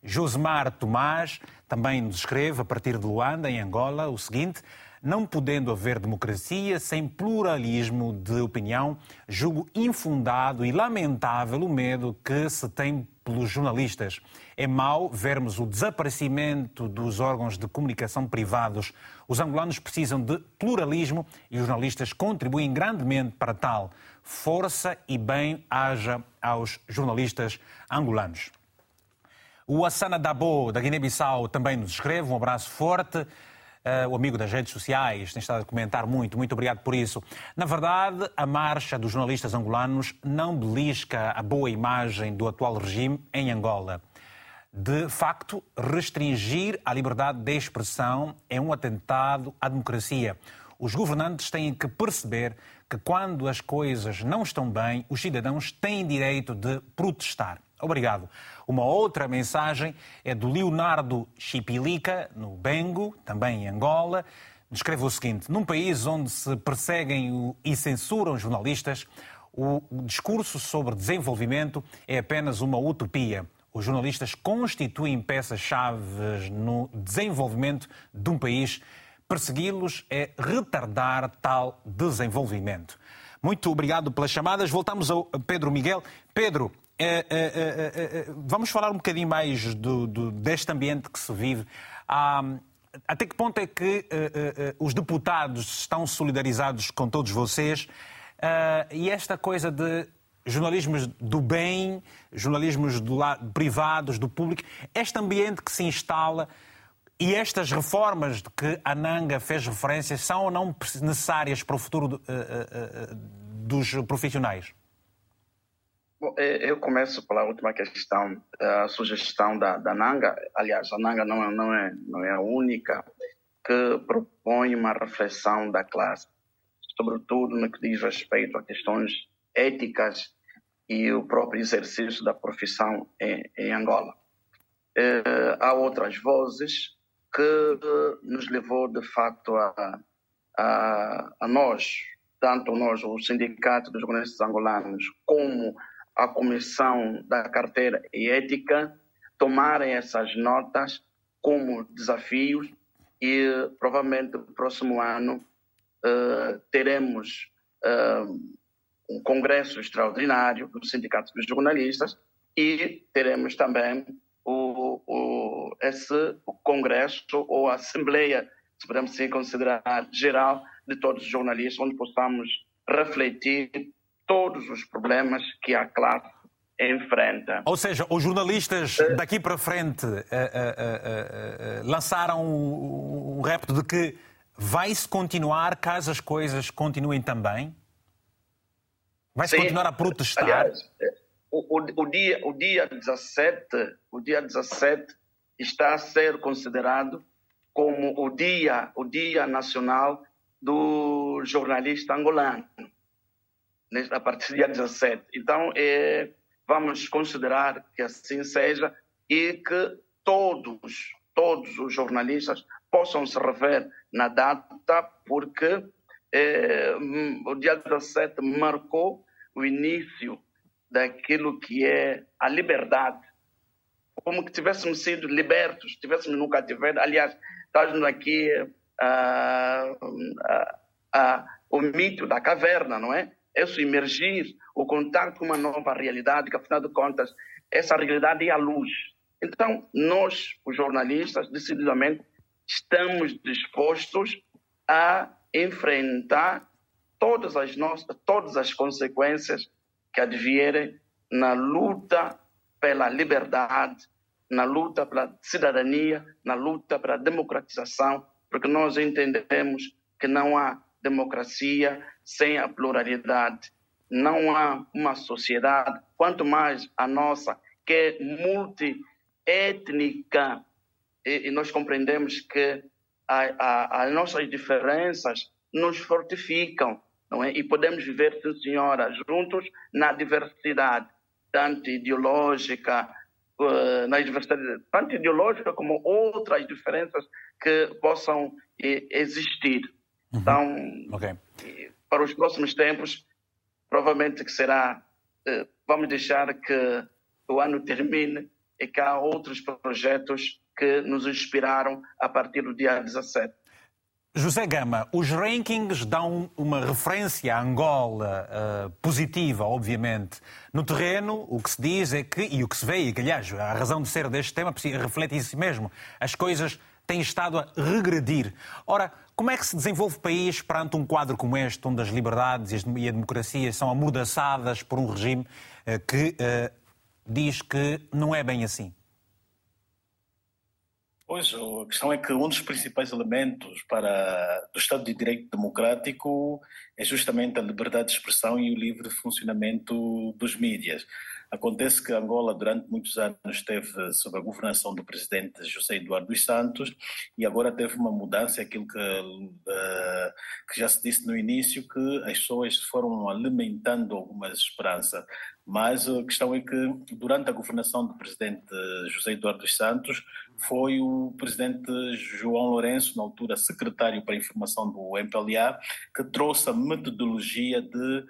Josemar Tomás também nos escreve, a partir de Luanda, em Angola, o seguinte: não podendo haver democracia sem pluralismo de opinião, julgo infundado e lamentável o medo que se tem pelos jornalistas. É mau vermos o desaparecimento dos órgãos de comunicação privados. Os angolanos precisam de pluralismo e os jornalistas contribuem grandemente para tal. Força e bem haja aos jornalistas angolanos. O Assana Dabo, da Guiné-Bissau, também nos escreve. Um abraço forte. Uh, o amigo das redes sociais tem estado a comentar muito, muito obrigado por isso. Na verdade, a marcha dos jornalistas angolanos não belisca a boa imagem do atual regime em Angola. De facto, restringir a liberdade de expressão é um atentado à democracia. Os governantes têm que perceber que quando as coisas não estão bem, os cidadãos têm direito de protestar. Obrigado. Uma outra mensagem é do Leonardo Chipilica, no Bengo, também em Angola. Descreve o seguinte: num país onde se perseguem e censuram jornalistas, o discurso sobre desenvolvimento é apenas uma utopia. Os jornalistas constituem peças-chave no desenvolvimento de um país. Persegui-los é retardar tal desenvolvimento. Muito obrigado pelas chamadas. Voltamos ao Pedro Miguel. Pedro, vamos falar um bocadinho mais do, do, deste ambiente que se vive. até que ponto é que os deputados estão solidarizados com todos vocês? e esta coisa de jornalismos do bem, jornalismos do lado, privados, do público, este ambiente que se instala e estas reformas de que a Nanga fez referência são ou não necessárias para o futuro dos profissionais? É, eu começo pela última questão, a sugestão da, da Nanga. Aliás, a Nanga não é, não, é, não é a única que propõe uma reflexão da classe, sobretudo no que diz respeito a questões éticas e o próprio exercício da profissão em, em Angola. É, há outras vozes que nos levou, de facto, a, a, a nós, tanto nós, o Sindicato dos Jornalistas Angolanos, como a Comissão da Carteira e Ética tomarem essas notas como desafios e provavelmente no próximo ano uh, teremos uh, um congresso extraordinário do Sindicato dos Jornalistas e teremos também o, o, esse congresso ou assembleia, se podemos assim considerar, geral de todos os jornalistas, onde possamos refletir todos os problemas que a classe enfrenta. Ou seja, os jornalistas daqui para frente uh, uh, uh, lançaram um, um repto de que vai-se continuar caso as coisas continuem também? Vai-se continuar a protestar? Aliás, o, o, o, dia, o, dia 17, o dia 17 está a ser considerado como o dia, o dia nacional do jornalista angolano a partir do dia 17. Então, é, vamos considerar que assim seja e que todos, todos os jornalistas possam se rever na data, porque é, o dia 17 marcou o início daquilo que é a liberdade. Como que tivéssemos sido libertos, tivéssemos no cativeiro. Aliás, estamos aqui ah, ah, ah, o mito da caverna, não é? Isso emergir, o contato com uma nova realidade, que afinal de contas, essa realidade é a luz. Então, nós, os jornalistas, decididamente, estamos dispostos a enfrentar todas as nossas, todas as consequências que advierem na luta pela liberdade, na luta pela cidadania, na luta pela democratização, porque nós entendemos que não há democracia sem a pluralidade, não há uma sociedade, quanto mais a nossa, que é multiétnica, e, e nós compreendemos que as nossas diferenças nos fortificam, não é? E podemos viver, sim, senhora, juntos na diversidade, tanto ideológica, uh, na diversidade, tanto ideológica como outras diferenças que possam existir. Uhum. Então, okay. Para os próximos tempos, provavelmente que será, uh, vamos deixar que o ano termine e que há outros projetos que nos inspiraram a partir do dia 17. José Gama, os rankings dão uma referência a Angola uh, positiva, obviamente. No terreno, o que se diz é que, e o que se vê, e que, aliás, a razão de ser deste tema reflete isso mesmo, as coisas têm estado a regredir. Ora, como é que se desenvolve o país perante um quadro como este, onde as liberdades e a democracia são amordaçadas por um regime uh, que uh, diz que não é bem assim? Pois, a questão é que um dos principais elementos para do Estado de Direito Democrático é justamente a liberdade de expressão e o livre funcionamento dos mídias. Acontece que Angola, durante muitos anos, esteve sob a governação do presidente José Eduardo dos Santos e agora teve uma mudança, aquilo que, uh, que já se disse no início, que as pessoas foram alimentando alguma esperança. Mas a questão é que, durante a governação do presidente José Eduardo dos Santos, foi o presidente João Lourenço, na altura secretário para a informação do MPLA, que trouxe a metodologia de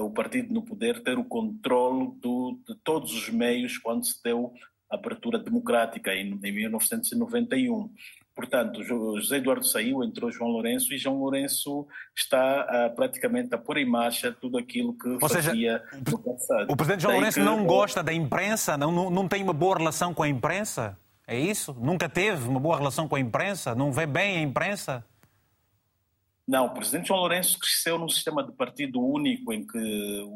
o partido no poder ter o controle do, de todos os meios quando se deu a abertura democrática em, em 1991. Portanto, José Eduardo saiu, entrou João Lourenço e João Lourenço está uh, praticamente a pôr em marcha tudo aquilo que Ou fazia seja, no passado. O presidente João Daí Lourenço que... não gosta da imprensa, não, não, não tem uma boa relação com a imprensa? É isso? Nunca teve uma boa relação com a imprensa? Não vê bem a imprensa? Não, o presidente João Lourenço cresceu num sistema de partido único em que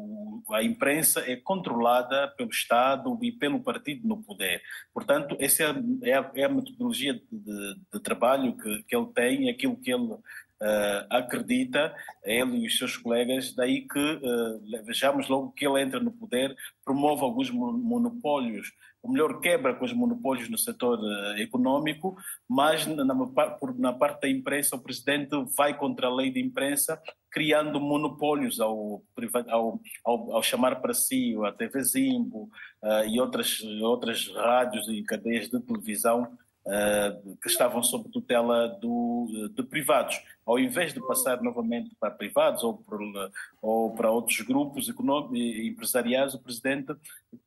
a imprensa é controlada pelo Estado e pelo partido no poder. Portanto, essa é a, é a metodologia de, de, de trabalho que, que, ele tem, aquilo que ele uh, acredita, ele e os seus colegas, daí que uh, vejamos logo que ele entra no poder, promove alguns monopólios. Ou melhor, quebra com os monopólios no setor uh, econômico, mas na, na, parte da imprensa o presidente vai contra a lei de imprensa, criando monopólios ao, ao, ao, ao chamar para si a TV Zimbo uh, e outras, outras rádios e cadeias de televisão que estavam sob tutela do, de privados. Ao invés de passar novamente para privados ou, por, ou para outros grupos empresariais, o presidente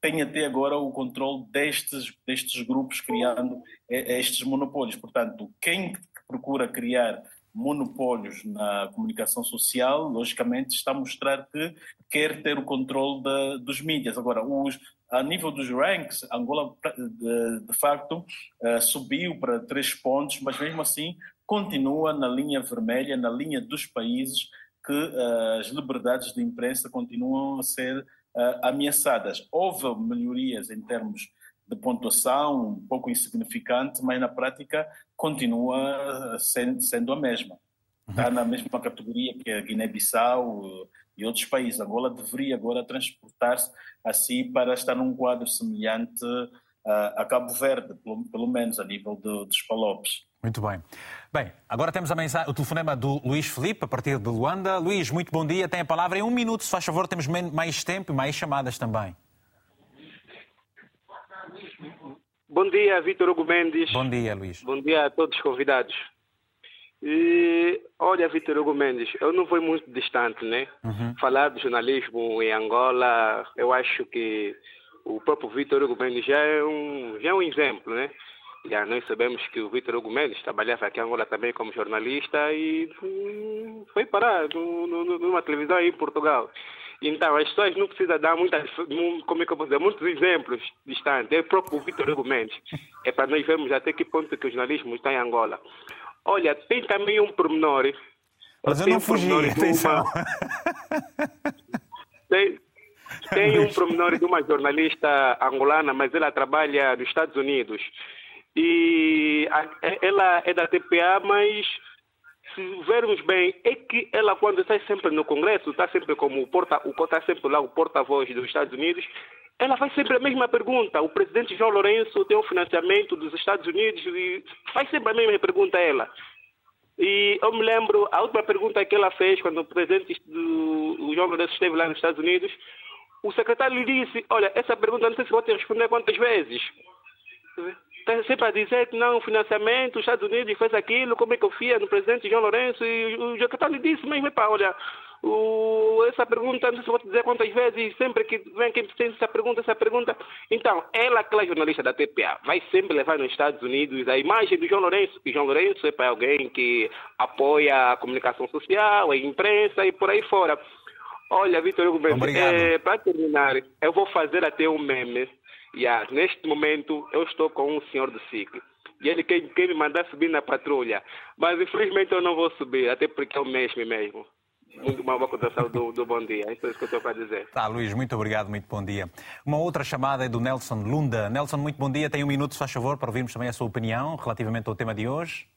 tem até agora o controle destes, destes grupos, criando estes monopólios. Portanto, quem procura criar monopólios na comunicação social, logicamente está a mostrar que quer ter o controle dos mídias. Agora, os, a nível dos ranks, Angola, de, facto, uh, subiu para três pontos, mas mesmo assim continua na linha vermelha, na linha dos países que uh, as liberdades de imprensa continuam a ser uh, ameaçadas. Houve melhorias em termos de pontuação, um pouco insignificante, mas na prática continua sendo, sendo a mesma. Está na mesma categoria que a Guiné-Bissau e outros países. Angola deveria agora transportar-se assim para estar num quadro semelhante a, a Cabo Verde, pelo, pelo, menos a nível de, dos Palopes. Muito bem. Bem, agora temos a mensagem, o telefonema do Luís Felipe, a partir de Luanda. Luís, muito bom dia. Tem a palavra em um minuto, se faz favor, temos mais tempo e mais chamadas também. Bom dia, Vitor Hugo Mendes. Bom dia, Luís. Bom dia a todos os convidados. E, olha, Vitor Hugo Mendes, eu não vou muito distante, né? Uhum. Falar de jornalismo em Angola, eu acho que o próprio Vitor Hugo Mendes já é um, já é um exemplo, né? Já nós sabemos que o Vitor Hugo Mendes trabalhava aqui em Angola também como jornalista e hum, foi parar numa televisão aí em Portugal. Então, as pessoas não precisam dar muitas, como é que eu dizer, muitos exemplos distantes. É o próprio Vitor Hugo Mendes. É para nós vermos até que ponto que o jornalismo está em Angola. Olha, tem também um pormenor. Mas eu não um fugi, atenção. Uma... Tem, tem um pormenor de uma jornalista angolana, mas ela trabalha nos Estados Unidos. E ela é da TPA, mas se vermos bem, é que ela quando está sempre no Congresso, está sempre como o porta, o está sempre lá o porta-voz dos Estados Unidos, ela faz sempre a mesma pergunta. O presidente João Lourenço tem um financiamento dos Estados Unidos e faz sempre a mesma pergunta a ela. E eu me lembro, a última pergunta que ela fez quando o presidente do, João Lourenço esteve lá nos Estados Unidos, o secretário lhe disse, olha, essa pergunta não sei se vou te responder quantas vezes. Está sempre a dizer que não, financiamento, os Estados Unidos fez aquilo, como é que eu fia no presidente João Lourenço, e o secretário lhe disse mesmo, pá, olha, o, essa pergunta, não sei se vou te dizer quantas vezes, sempre que vem quem tem essa pergunta, essa pergunta. Então, ela, aquela jornalista da TPA, vai sempre levar nos Estados Unidos a imagem do João Lourenço. E João Lourenço é para alguém que apoia a comunicação social, a imprensa e por aí fora. Olha, Vitor Hugo é, para terminar, eu vou fazer até um meme. Yeah, neste momento, eu estou com um senhor do ciclo. E ele quer, quer me mandar subir na patrulha. Mas infelizmente eu não vou subir, até porque é o mesmo mesmo muito uma boa cotação do, do bom dia. É isso que eu estou para dizer. Tá, Luís, muito obrigado, muito bom dia. Uma outra chamada é do Nelson Lunda. Nelson, muito bom dia. Tem um minuto, se faz favor, para ouvirmos também a sua opinião relativamente ao tema de hoje.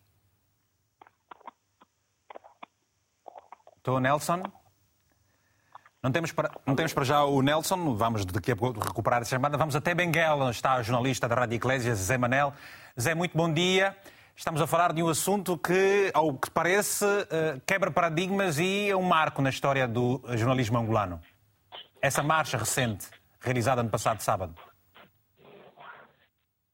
Estou, Nelson? Não temos, para, não temos para já o Nelson, vamos daqui a pouco recuperar essa chamada. Vamos até Benguela, onde está o jornalista da Rádio Eclésia, Zé Manel. Zé, muito bom dia. Estamos a falar de um assunto que, ao que parece, eh, quebra paradigmas e é um marco na história do jornalismo angolano. Essa marcha recente, realizada no passado sábado.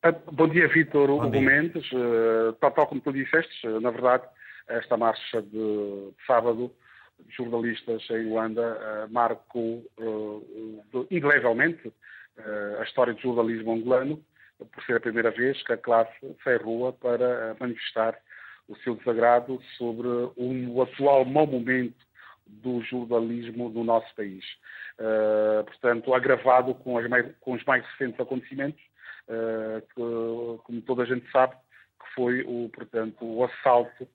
Ah, bom dia, Vítor Hugo Mendes. Eh, tal, tal como tu disseste, eh, na verdade, esta marcha de sábado, jornalistas em Luanda, marcou indelevelmente a história do jornalismo angolano por ser a primeira vez que a classe sai à rua para manifestar o seu desagrado sobre o atual mau momento do jornalismo no nosso país. Uh, portanto, agravado com, mais, com, os mais recentes acontecimentos, uh, que, como toda a gente sabe, que foi o, portanto, o assalto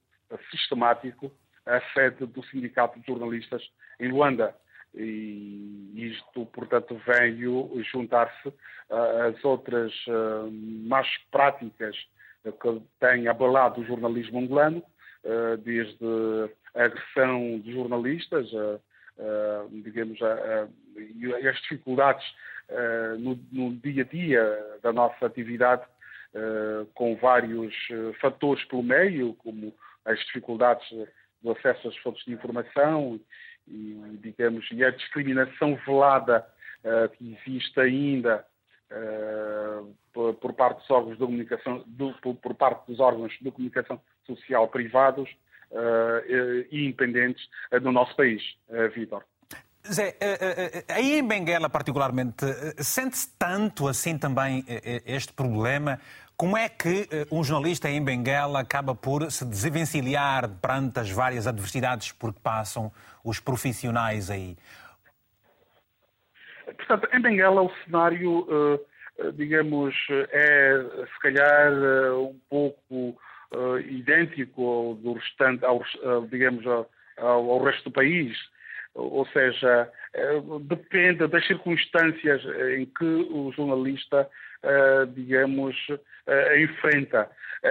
sistemático à sede do Sindicato de Jornalistas em Luanda. E isto, portanto, veio juntar-se às outras uh, más práticas que têm abalado o jornalismo angolano, uh, desde a agressão de jornalistas, digamos, e as dificuldades no, no, dia a dia da nossa atividade, com vários fatores pelo meio, como as dificuldades do acesso às fontes de informação e, digamos, e a discriminação velada uh, que existe ainda uh, por, por, parte dos órgãos de comunicação, do, por, por, parte dos órgãos de comunicação social privados uh, e independentes no nosso país, Vitor. Zé, aí em Benguela particularmente, sente-se tanto assim também este problema? Como é que um jornalista em Benguela acaba por se desvencilhar perante as várias adversidades por que passam os profissionais aí? Portanto, em Benguela o cenário, eh, digamos, é se calhar eh, um pouco eh, idêntico ao do restante, ao, digamos, ao, ao resto do país. Ou seja, depende das circunstâncias em que o jornalista, digamos, enfrenta.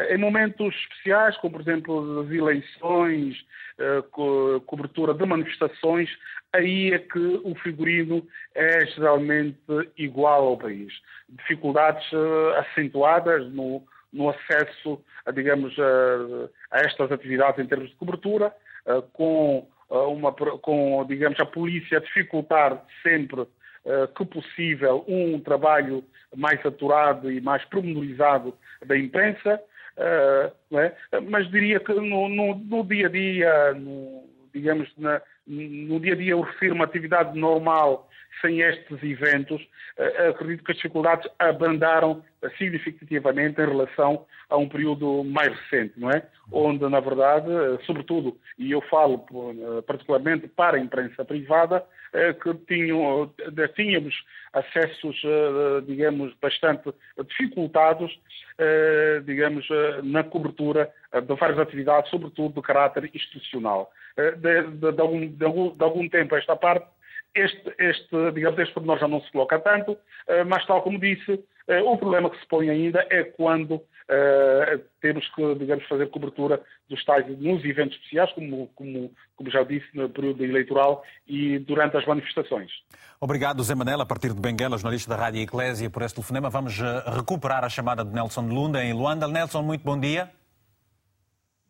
Em momentos especiais, como por exemplo as eleições, eh, co cobertura de manifestações, aí é que o figurino é geralmente igual ao país. Dificuldades uh, acentuadas no, no, acesso, a, digamos, a, a, estas atividades em termos de cobertura, uh, com, uh, uma, com, digamos, a polícia a dificultar sempre que possível um trabalho mais aturado e mais promenorizado da imprensa, uh, é? mas diria que no, no, no, dia a dia, no, digamos, na, no dia a dia eu refiro uma atividade normal sem estes eventos, uh, acredito que as dificuldades abrandaram significativamente em relação a um período mais recente, não é? Onde, na verdade, sobretudo, e eu falo particularmente para a imprensa privada, que tinham, tínhamos acessos, digamos, bastante dificultados, digamos, na cobertura de várias atividades, sobretudo de caráter institucional. De, de, de, algum, de algum tempo a esta parte, este, este, digamos, este pormenor já não se coloca tanto, mas tal como disse, o problema que se põe ainda é quando uh, temos que, digamos, fazer cobertura dos tais nos eventos especiais, como, como, como já disse, no período eleitoral e durante as manifestações. Obrigado, Zé Manela, a partir de Benguela, jornalista da Rádio Eclésia, por este telefonema. Vamos recuperar a chamada de Nelson Lunda, em Luanda. Nelson, muito bom dia.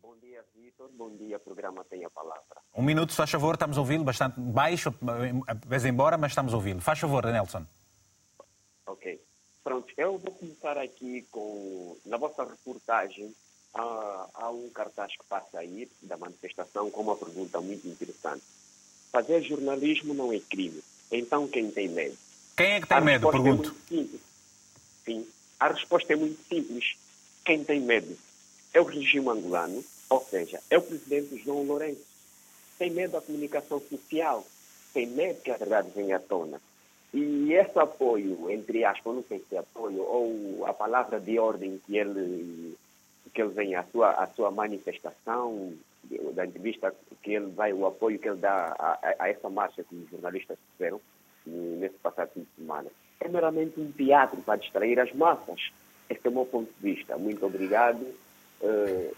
Bom dia, Vitor. Bom dia, programa Tem a Palavra. Um minuto, se faz favor, estamos a ouvi-lo, bastante baixo, a vez embora, mas estamos a ouvi-lo. Faz favor, Nelson. Ok. Pronto, eu vou começar aqui com, na vossa reportagem, há, há um cartaz que passa aí da manifestação com uma pergunta muito interessante. Fazer jornalismo não é crime, então quem tem medo? Quem é que tem a medo, é pergunto? É. Sim, a resposta é muito simples. Quem tem medo é o regime angolano, ou seja, é o presidente João Lourenço. Tem medo da comunicação social, tem medo que a verdade venha à tona e esse apoio, entre aspas, não sei se é apoio ou a palavra de ordem que ele, que ele vem, a sua, a sua manifestação, da entrevista que ele vai, o apoio que ele dá a, a essa marcha que os jornalistas fizeram nesse passado fim de semana, é meramente um teatro para distrair as massas. Esse é o meu ponto de vista. Muito obrigado. Uh,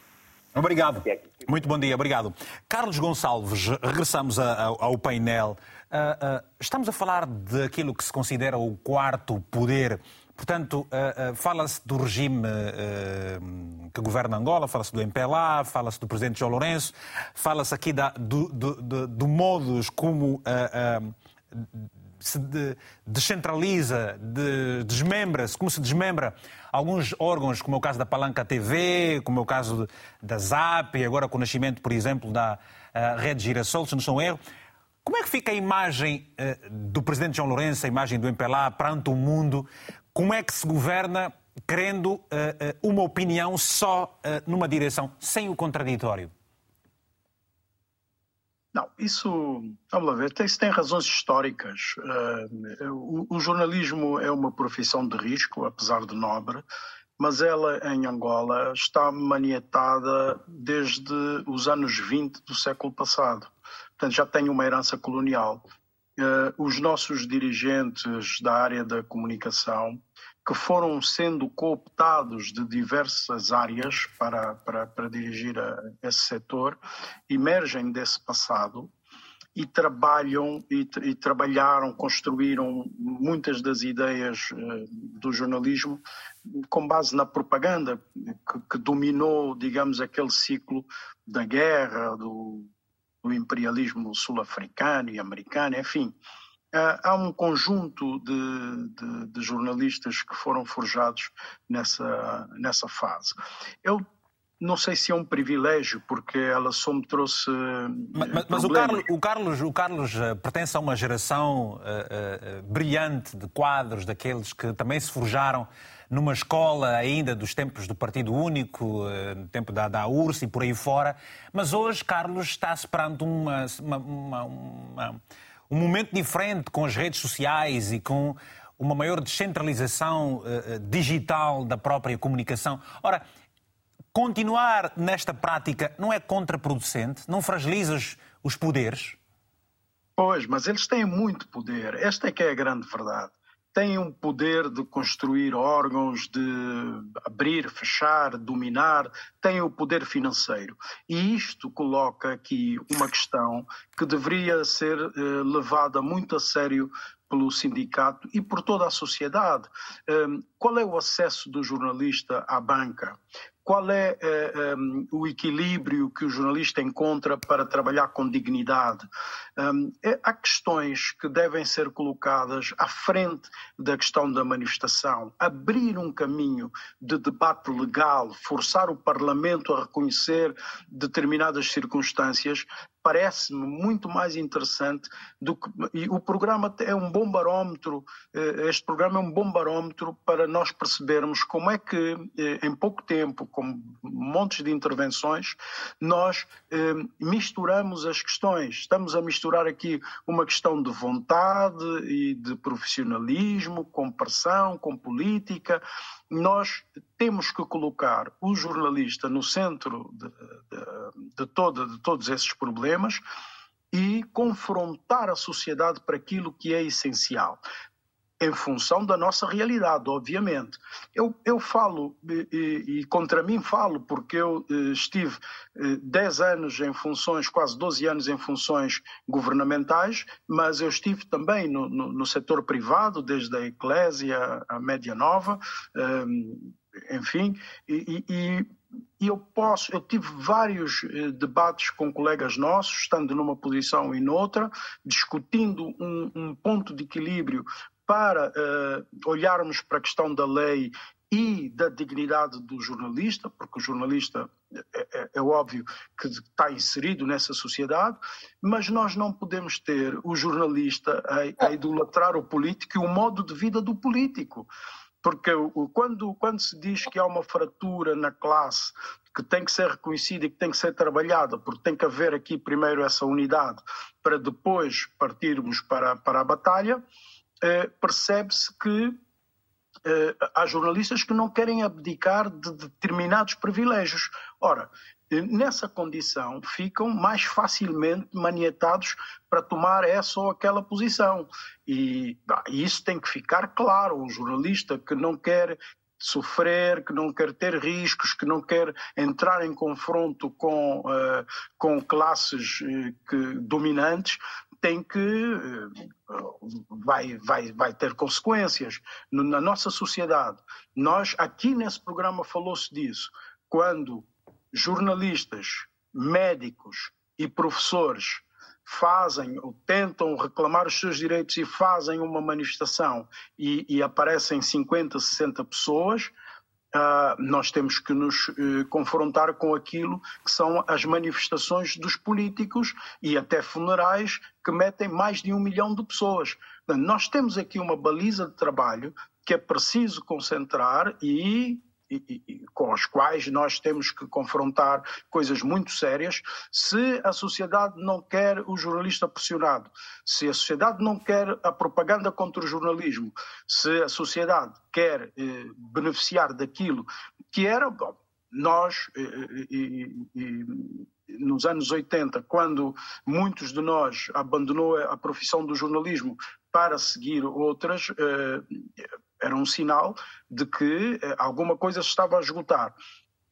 Obrigado. Muito bom dia, obrigado. Carlos Gonçalves, regressamos ao painel. Uh, uh, estamos a falar daquilo que se considera o quarto poder. Portanto, uh, fala-se do regime que governa Angola, fala-se do MPLA, fala-se do presidente João Lourenço, fala-se aqui da, do, do, do, do modos como se de, descentraliza, de, desmembra-se, como se desmembra alguns órgãos, como é o caso da Palanca TV, como é o caso da ZAP, e agora com o nascimento, por exemplo, da Rede Girassol, se não sou erro. Como é que fica a imagem uh, do presidente João Lourenço, a imagem do MPLA perante o mundo? Como é que se governa querendo uh, uma opinião só numa direção, sem o contraditório? Não, isso, vamos lá ver, tem, isso tem razões históricas. O, o jornalismo é uma profissão de risco, apesar de nobre, mas ela em Angola está maniatada desde os anos 20 do século passado portanto já tem uma herança colonial. Uh, os nossos dirigentes da área da comunicação, que foram sendo cooptados de diversas áreas para, para, para dirigir a, esse setor, emergem desse passado e trabalham e, e, trabalharam, construíram muitas das ideias uh, do jornalismo com base na propaganda que, que, dominou, digamos, aquele ciclo da guerra, do, do imperialismo sul-africano e americano, enfim. Há um conjunto de, de, de, jornalistas que foram forjados nessa, nessa fase. Eu não sei se é um privilégio, porque ela só me trouxe. Mas, mas, o, Carlos, o, Carlos, o Carlos uh, pertence a uma geração uh, uh, brilhante de quadros, daqueles que também se forjaram numa escola ainda dos tempos do Partido Único, no tempo da, da URSS e por aí fora. Mas hoje, Carlos, está esperando uma, uma, uma, uma, um momento diferente com as redes sociais e com uma maior descentralização uh, digital da própria comunicação. Ora, continuar nesta prática não é contraproducente? Não fragiliza os, os poderes? Pois, mas eles têm muito poder. Esta é que é a grande verdade têm um poder de construir órgãos, de abrir, fechar, dominar, têm o poder financeiro. E isto coloca aqui uma questão que deveria ser eh, levada muito a sério pelo sindicato e por toda a sociedade. Um, qual é o acesso do jornalista à banca? Qual é um, o equilíbrio que o jornalista encontra para trabalhar com dignidade. Um, é, há questões que devem ser colocadas à frente da questão da manifestação, abrir um caminho de debate legal, forçar o Parlamento a reconhecer determinadas circunstâncias, parece-me muito mais interessante do que e o programa é um bom barómetro eh, este programa é um bom barómetro para nós percebermos como é que eh, em pouco tempo com montes de intervenções nós eh, misturamos as questões. Estamos a misturar aqui uma questão de vontade e de profissionalismo com pressão com política nós temos que colocar o jornalista no centro de, de, de, toda, de todos esses problemas e confrontar a sociedade para aquilo que é essencial em função da nossa realidade, obviamente. Eu, eu falo, e, e, contra mim falo, porque eu eh, estive 10 eh, anos em funções, quase 12 anos em funções governamentais, mas eu estive também no, no, no setor privado, desde a Eclésia à Média Nova, eh, enfim, e, e e eu posso, eu tive vários eh, debates com colegas nossos, estando numa posição e noutra, discutindo um, um ponto de equilíbrio para uh, olharmos para a questão da lei e da dignidade do jornalista, porque o jornalista é, é, é, óbvio que está inserido nessa sociedade, mas nós não podemos ter o jornalista a, a idolatrar o político e o modo de vida do político. Porque quando, quando se diz que há uma fratura na classe que tem que ser reconhecida e que tem que ser trabalhada, porque tem que haver aqui primeiro essa unidade para depois partirmos para, para a batalha, eh, percebe-se que eh, há jornalistas que não querem abdicar de determinados privilégios. Ora, eh, nessa condição ficam mais facilmente manietados para tomar essa ou aquela posição. E isso tem que ficar claro. Um jornalista que não quer sofrer, que não quer ter riscos, que não quer entrar em confronto com, uh, com classes uh, que, dominantes, tem que vai, vai, vai ter consequências na nossa sociedade. Nós, aqui nesse programa, falou-se disso. Quando jornalistas, médicos e professores fazem ou tentam reclamar os seus direitos e fazem uma manifestação e, e aparecem 50, 60 pessoas, Uh, nós temos que nos uh, confrontar com aquilo que são as manifestações dos políticos e até funerais que metem mais de um milhão de pessoas. Nós temos aqui uma baliza de trabalho que é preciso concentrar e e, e, com os quais nós temos que confrontar coisas muito sérias, se a sociedade não quer o jornalista pressionado, se a sociedade não quer a propaganda contra o jornalismo, se a sociedade quer eh, beneficiar daquilo que era, bom, nós, eh, eh, nos anos 80, quando muitos de nós abandonou a profissão do jornalismo para seguir outras, eh, era um sinal de que eh, alguma coisa se estava a esgotar.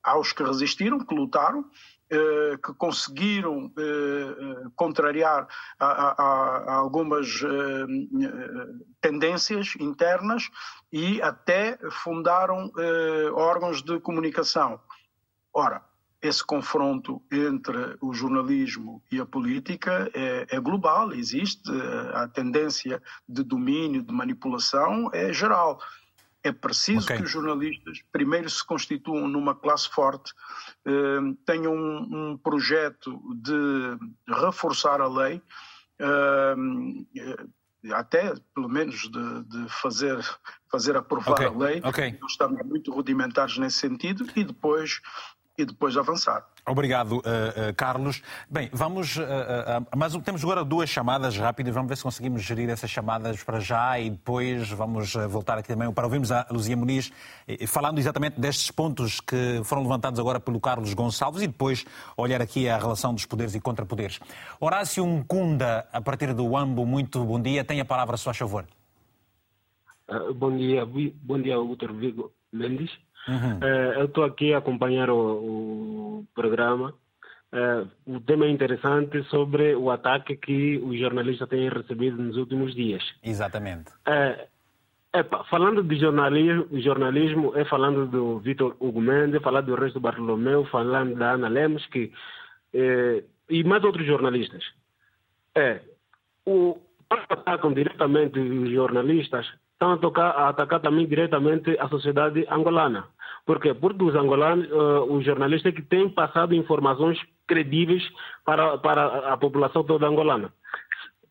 Há os que resistiram, que lutaram, eh, que conseguiram eh, contrariar algumas tendências internas e até fundaram órgãos de comunicação. Ora, esse confronto entre o jornalismo e a política é, é, global, existe. A tendência de domínio, de manipulação é geral. É preciso okay. que os jornalistas primeiro se constituam numa classe forte, eh, tenham um, um, projeto de reforçar a lei, eh, até pelo menos de, de, fazer, fazer aprovar okay. a lei. Okay. Nós estamos muito rudimentares nesse sentido e depois e depois avançar. Obrigado, uh, uh, Carlos. Bem, vamos. Uh, mas temos agora duas chamadas rápidas. Vamos ver se conseguimos gerir essas chamadas para já e depois vamos voltar aqui também para ouvirmos a Luzia Muniz falando exatamente destes pontos que foram levantados agora pelo Carlos Gonçalves e depois olhar aqui a relação dos poderes e contrapoderes. Horácio Mkunda, a partir do AMBO, muito bom dia. Tem a palavra, a sua favor. bom dia, bom dia, Dr. Vigo Mendes. Uhum. Uh, eu estou aqui a acompanhar o, o programa. Uh, o tema é interessante sobre o ataque que os jornalistas têm recebido nos últimos dias. Exatamente. Uh, Epa, falando de jornalismo, jornalismo, é falando do Vitor Hugo Mendes, é falando do resto do Bartolomeu, falando da Ana Lemos, que, e mais outros jornalistas. É, o, atacam diretamente os jornalistas, estão a, tocar, a atacar também diretamente a sociedade angolana. Por quê? Porque os angolanos, uh, os jornalistas que têm passado informações credíveis para, para a população toda angolana.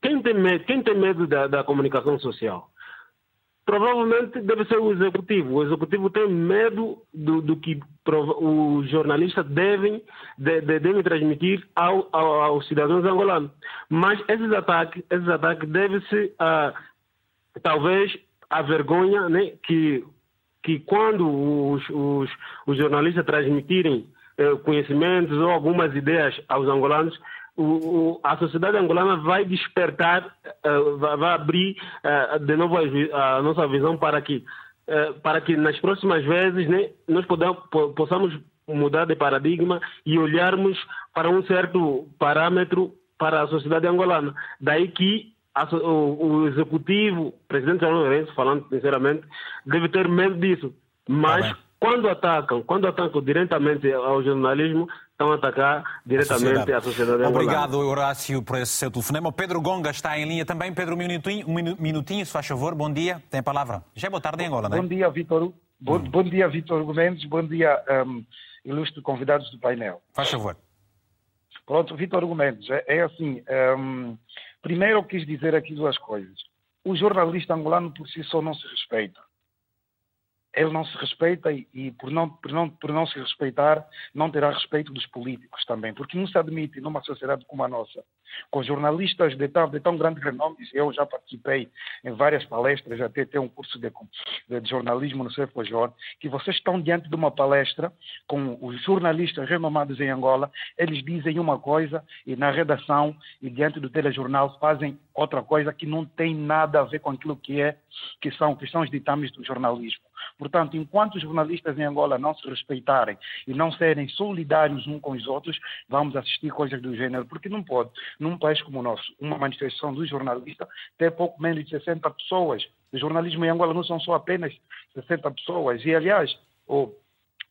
Quem tem medo, quem tem medo da, da comunicação social? Provavelmente deve ser o executivo. O executivo tem medo do, do que os jornalistas devem, de, de, devem transmitir ao, ao, aos cidadãos angolanos. Mas esses ataques, esses ataques devem-se, uh, talvez, a vergonha né, que, que quando os, os, os jornalistas transmitirem uh, conhecimentos ou algumas ideias aos angolanos, o, o, a sociedade angolana vai despertar, uh, vai, vai, abrir uh, de novo a, a, nossa visão para que, uh, para que nas próximas vezes né, nós podamos, possamos mudar de paradigma e olharmos para um certo parâmetro para a sociedade angolana. Daí que o, executivo, o presidente João Lourenço, falando sinceramente, deve ter medo disso. Mas tá quando atacam, quando atacam diretamente ao jornalismo, estão a atacar diretamente a sociedade, a sociedade Obrigado, Horácio, por esse seu telefonema. O Pedro Gonga está em linha também. Pedro, um minutinho, um minutinho, se faz favor. Bom dia, tem a palavra. Já é boa tarde em Angola, não é? Bom dia, Vitor. Bom, hum. bom dia, Vitor Gomes. Bom dia, um, ilustre convidados do painel. Faz favor. Pronto, Vitor Gomes, é, é assim. Um, primeiro, eu quis dizer aqui duas coisas. O jornalista angolano por si só não se respeita ele não se respeita e, e, por, não, por, não, por não se respeitar, não terá respeito dos políticos também, porque não se admite numa sociedade como a nossa, com jornalistas de de tão grande renome, eu já participei em várias palestras, até ter um curso de, de, jornalismo no CFJ, que vocês estão diante de uma palestra com os jornalistas renomados em Angola, eles dizem uma coisa e na redação e diante do telejornal fazem outra coisa que não tem nada a ver com aquilo que é que são, que são os ditames do jornalismo. Portanto, enquanto os jornalistas em Angola não se respeitarem e não serem solidários uns com os outros, vamos assistir coisas do gênero, porque não pode, num país como o nosso, uma manifestação do jornalista ter pouco menos de 60 pessoas. O jornalismo em Angola não são só apenas 60 pessoas. E, aliás, o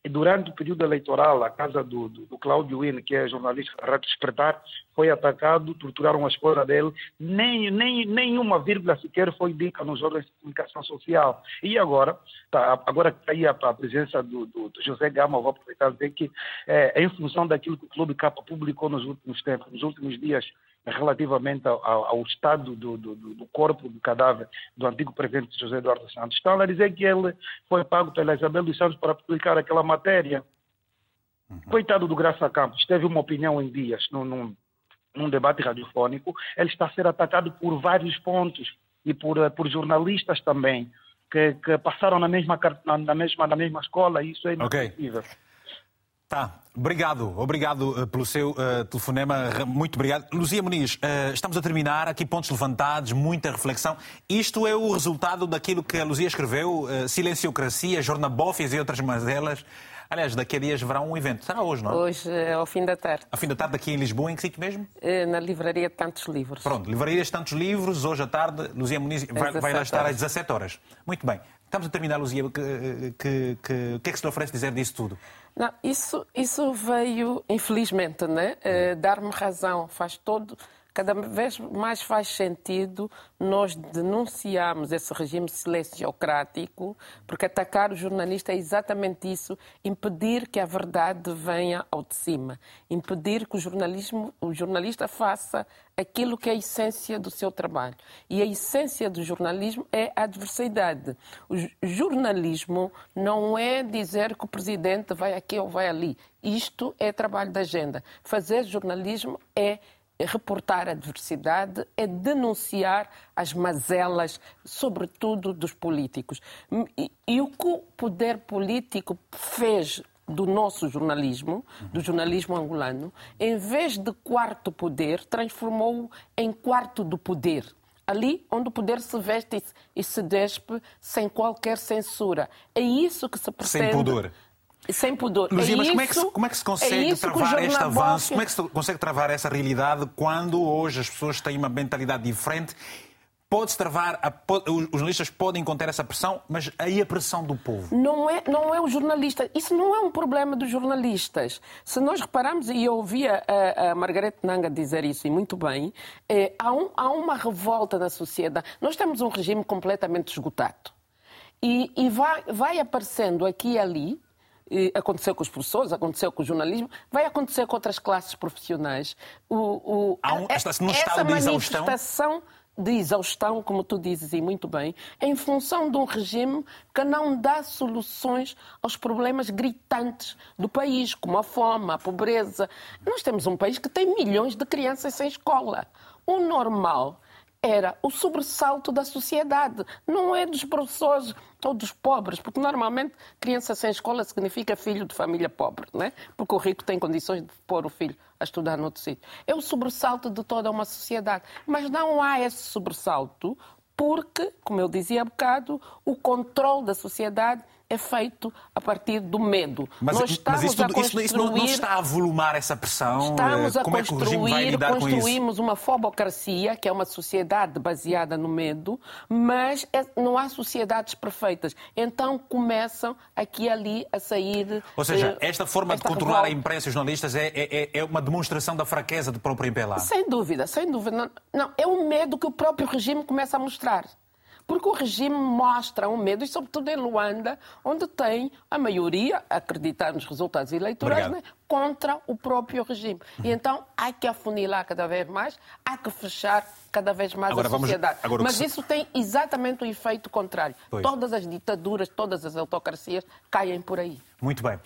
durante o período eleitoral, a casa do, do, do Cláudio Wynne, que é jornalista Rádio Despertar, foi atacado, torturaram a esposa dele, nem, nem, nenhuma vírgula sequer foi dita nos órgãos de comunicação social. E agora, tá, agora que está aí a, a presença do, do, do, José Gama, vou aproveitar e dizer que, é, em função daquilo que o Clube Capa publicou nos últimos tempos, nos últimos dias, relativamente ao, ao estado do, do, do, corpo do cadáver do antigo presidente José Eduardo Santos. Estão a dizer que ele foi pago pela Isabel dos Santos para publicar aquela matéria. Uhum. Coitado do Graça Campos, teve uma opinião em dias num, num, num, debate radiofónico. Ele está a ser atacado por vários pontos e por, eh, por jornalistas também. Que, que passaram na mesma, na, mesma, na mesma escola, e isso é inadmissível. Okay. Tá, obrigado, obrigado uh, pelo seu uh, telefonema, muito obrigado. Luzia Muniz, uh, estamos a terminar, aqui pontos levantados, muita reflexão. Isto é o resultado daquilo que a Luzia escreveu, Silenciocracia, Jornabófias e outras mazelas. Aliás, daqui a dias haverá um evento. Será hoje, não é? Hoje, ao fim da tarde. Ao fim da tarde, aqui em Lisboa, em que sítio mesmo? Na Livraria de Tantos Livros. Pronto, Livraria de Tantos Livros, hoje à tarde, Luzia Muniz vai, vai lá estar às 17 horas. Muito bem. Estamos a terminar, Luzia. O que, que, que, que é que se lhe oferece dizer disso tudo? Não, isso, isso veio, infelizmente, né? Uh, dar-me razão. Faz todo, cada vez mais faz sentido nós denunciarmos esse regime silenciocrático, porque atacar o jornalista é exatamente isso, impedir que a verdade venha ao de cima, impedir que o, jornalismo, o jornalista faça aquilo que é a essência do seu trabalho. E a essência do jornalismo é a adversidade. O jornalismo não é dizer que o presidente vai aqui ou vai ali. Isto é trabalho da agenda. Fazer jornalismo é reportar a diversidade, é denunciar as mazelas, sobretudo dos políticos. E, e o que o poder político fez do nosso jornalismo, do jornalismo angolano, em vez de quarto poder, transformou-o em quarto do poder. Ali onde o poder se veste e se despe sem qualquer censura. É isso que se pretende. Sem pudor. Sem pudor. Luzia, é mas como é, que se, como é que se consegue é travar este avanço? Como é que se consegue travar essa realidade quando hoje as pessoas têm uma mentalidade diferente? pode-se travar, a, os jornalistas podem conter essa pressão, mas aí a pressão do povo? Não é, não é o jornalista. Isso não é um problema dos jornalistas. Se nós repararmos, e eu ouvia a, a Margarete Nanga dizer isso, e muito bem, é, há, um, há uma revolta na sociedade. Nós temos um regime completamente esgotado. E, e vai, vai aparecendo aqui e ali, aconteceu com os professores, aconteceu com o jornalismo, vai acontecer com outras classes profissionais. O, o, Há um, essa manifestação de exaustão, como tu dizes e muito bem, em função de um regime que não dá soluções aos problemas gritantes do país, como a fome, a pobreza. Nós temos um país que tem milhões de crianças sem escola. O normal era o sobressalto da sociedade, não é dos professores ou dos pobres, porque normalmente criança sem escola significa filho de família pobre, não é? porque o rico tem condições de pôr o filho a estudar noutro sítio. É o sobressalto de toda uma sociedade. Mas não há esse sobressalto porque, como eu dizia há bocado, o controle da sociedade é feito a partir do medo. Mas, Nós estamos mas isso, tudo, a construir... isso, não, não, está a volumar essa pressão? Estamos a Como construir, é vai lidar construímos uma fobocracia, que é uma sociedade baseada no medo, mas é, não há sociedades perfeitas. Então começam aqui e ali a sair... Ou seja, eh, esta forma esta de controlar revolta. a imprensa e os jornalistas é, é, é, uma demonstração da fraqueza do próprio MPLA? Sem dúvida, sem dúvida. Não, não, é o medo que o próprio regime começa a mostrar. Porque o regime mostra um medo, e sobretudo em Luanda, onde tem a maioria, a acreditar nos resultados eleitorais, né, contra o próprio regime. E então há que afunilar cada vez mais, há que fechar cada vez mais agora, a sociedade. Vamos... Agora, Mas que... isso tem exatamente o efeito contrário. Pois. Todas as ditaduras, todas as autocracias caem por aí. Muito bem.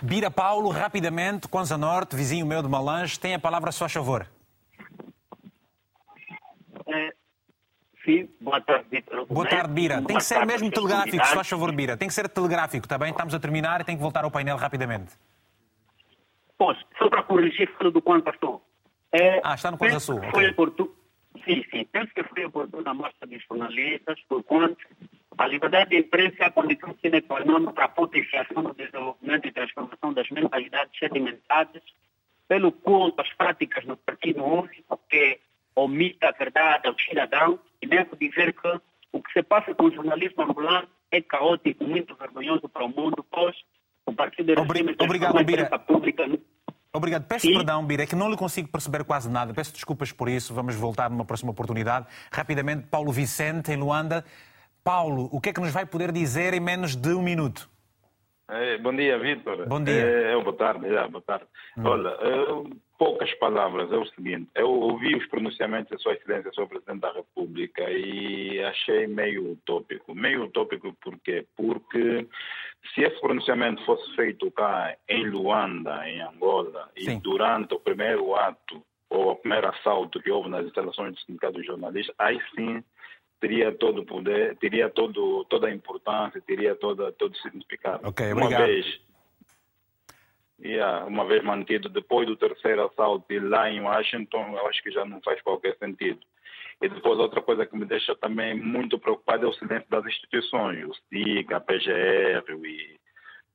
Bira Paulo, rapidamente, Conza Norte, vizinho meu de Malange, tem a palavra a sua favor. É, Sim, boa tarde, Vitor. Boa tarde, Bira. Tem que ser mesmo telegráfico, se faz favor, Bira. Tem que ser telegráfico, está bem? Estamos a terminar e tem que voltar ao painel rapidamente. Posso, só para corrigir tudo quanto estou. É, ah, está no Conta Sul. Foi okay. oportuno, sim, sim. Penso que foi oportuna a marcha dos jornalistas, por quanto a liberdade de imprensa é a condição sine qua non para a potenciação do desenvolvimento e transformação das mentalidades sedimentadas, pelo quanto as práticas no Partido Único, que omita a verdade ao cidadão, e devo dizer que o que se passa com o jornalismo ambulante é caótico, muito vergonhoso para o mundo, pois o Partido Obrig Obrigado, Bira. Pública... Obrigado. Peço Sim. perdão, Bira, é que não lhe consigo perceber quase nada. Peço desculpas por isso. Vamos voltar numa próxima oportunidade. Rapidamente, Paulo Vicente, em Luanda. Paulo, o que é que nos vai poder dizer em menos de um minuto? É, bom dia, Vitor. Bom dia. É, é boa tarde, já, boa tarde. Hum. Olha, é, poucas palavras, é o seguinte, eu ouvi os pronunciamentos da Sua Excelência sobre o Presidente da República e achei meio utópico. Meio utópico por quê? Porque se esse pronunciamento fosse feito cá em Luanda, em Angola, Sim. e durante o primeiro ato ou o primeiro assalto que houve nas instalações do Sindicato dos Jornalistas, aí sim teria todo o poder, teria todo, toda a importância, teria toda, todo o significado. Ok, obrigado. Uma vez, yeah, uma vez mantido depois do terceiro assalto lá em Washington, eu acho que já não faz qualquer sentido. E depois outra coisa que me deixa também muito preocupado é o silêncio das instituições, o STIC, a PGR,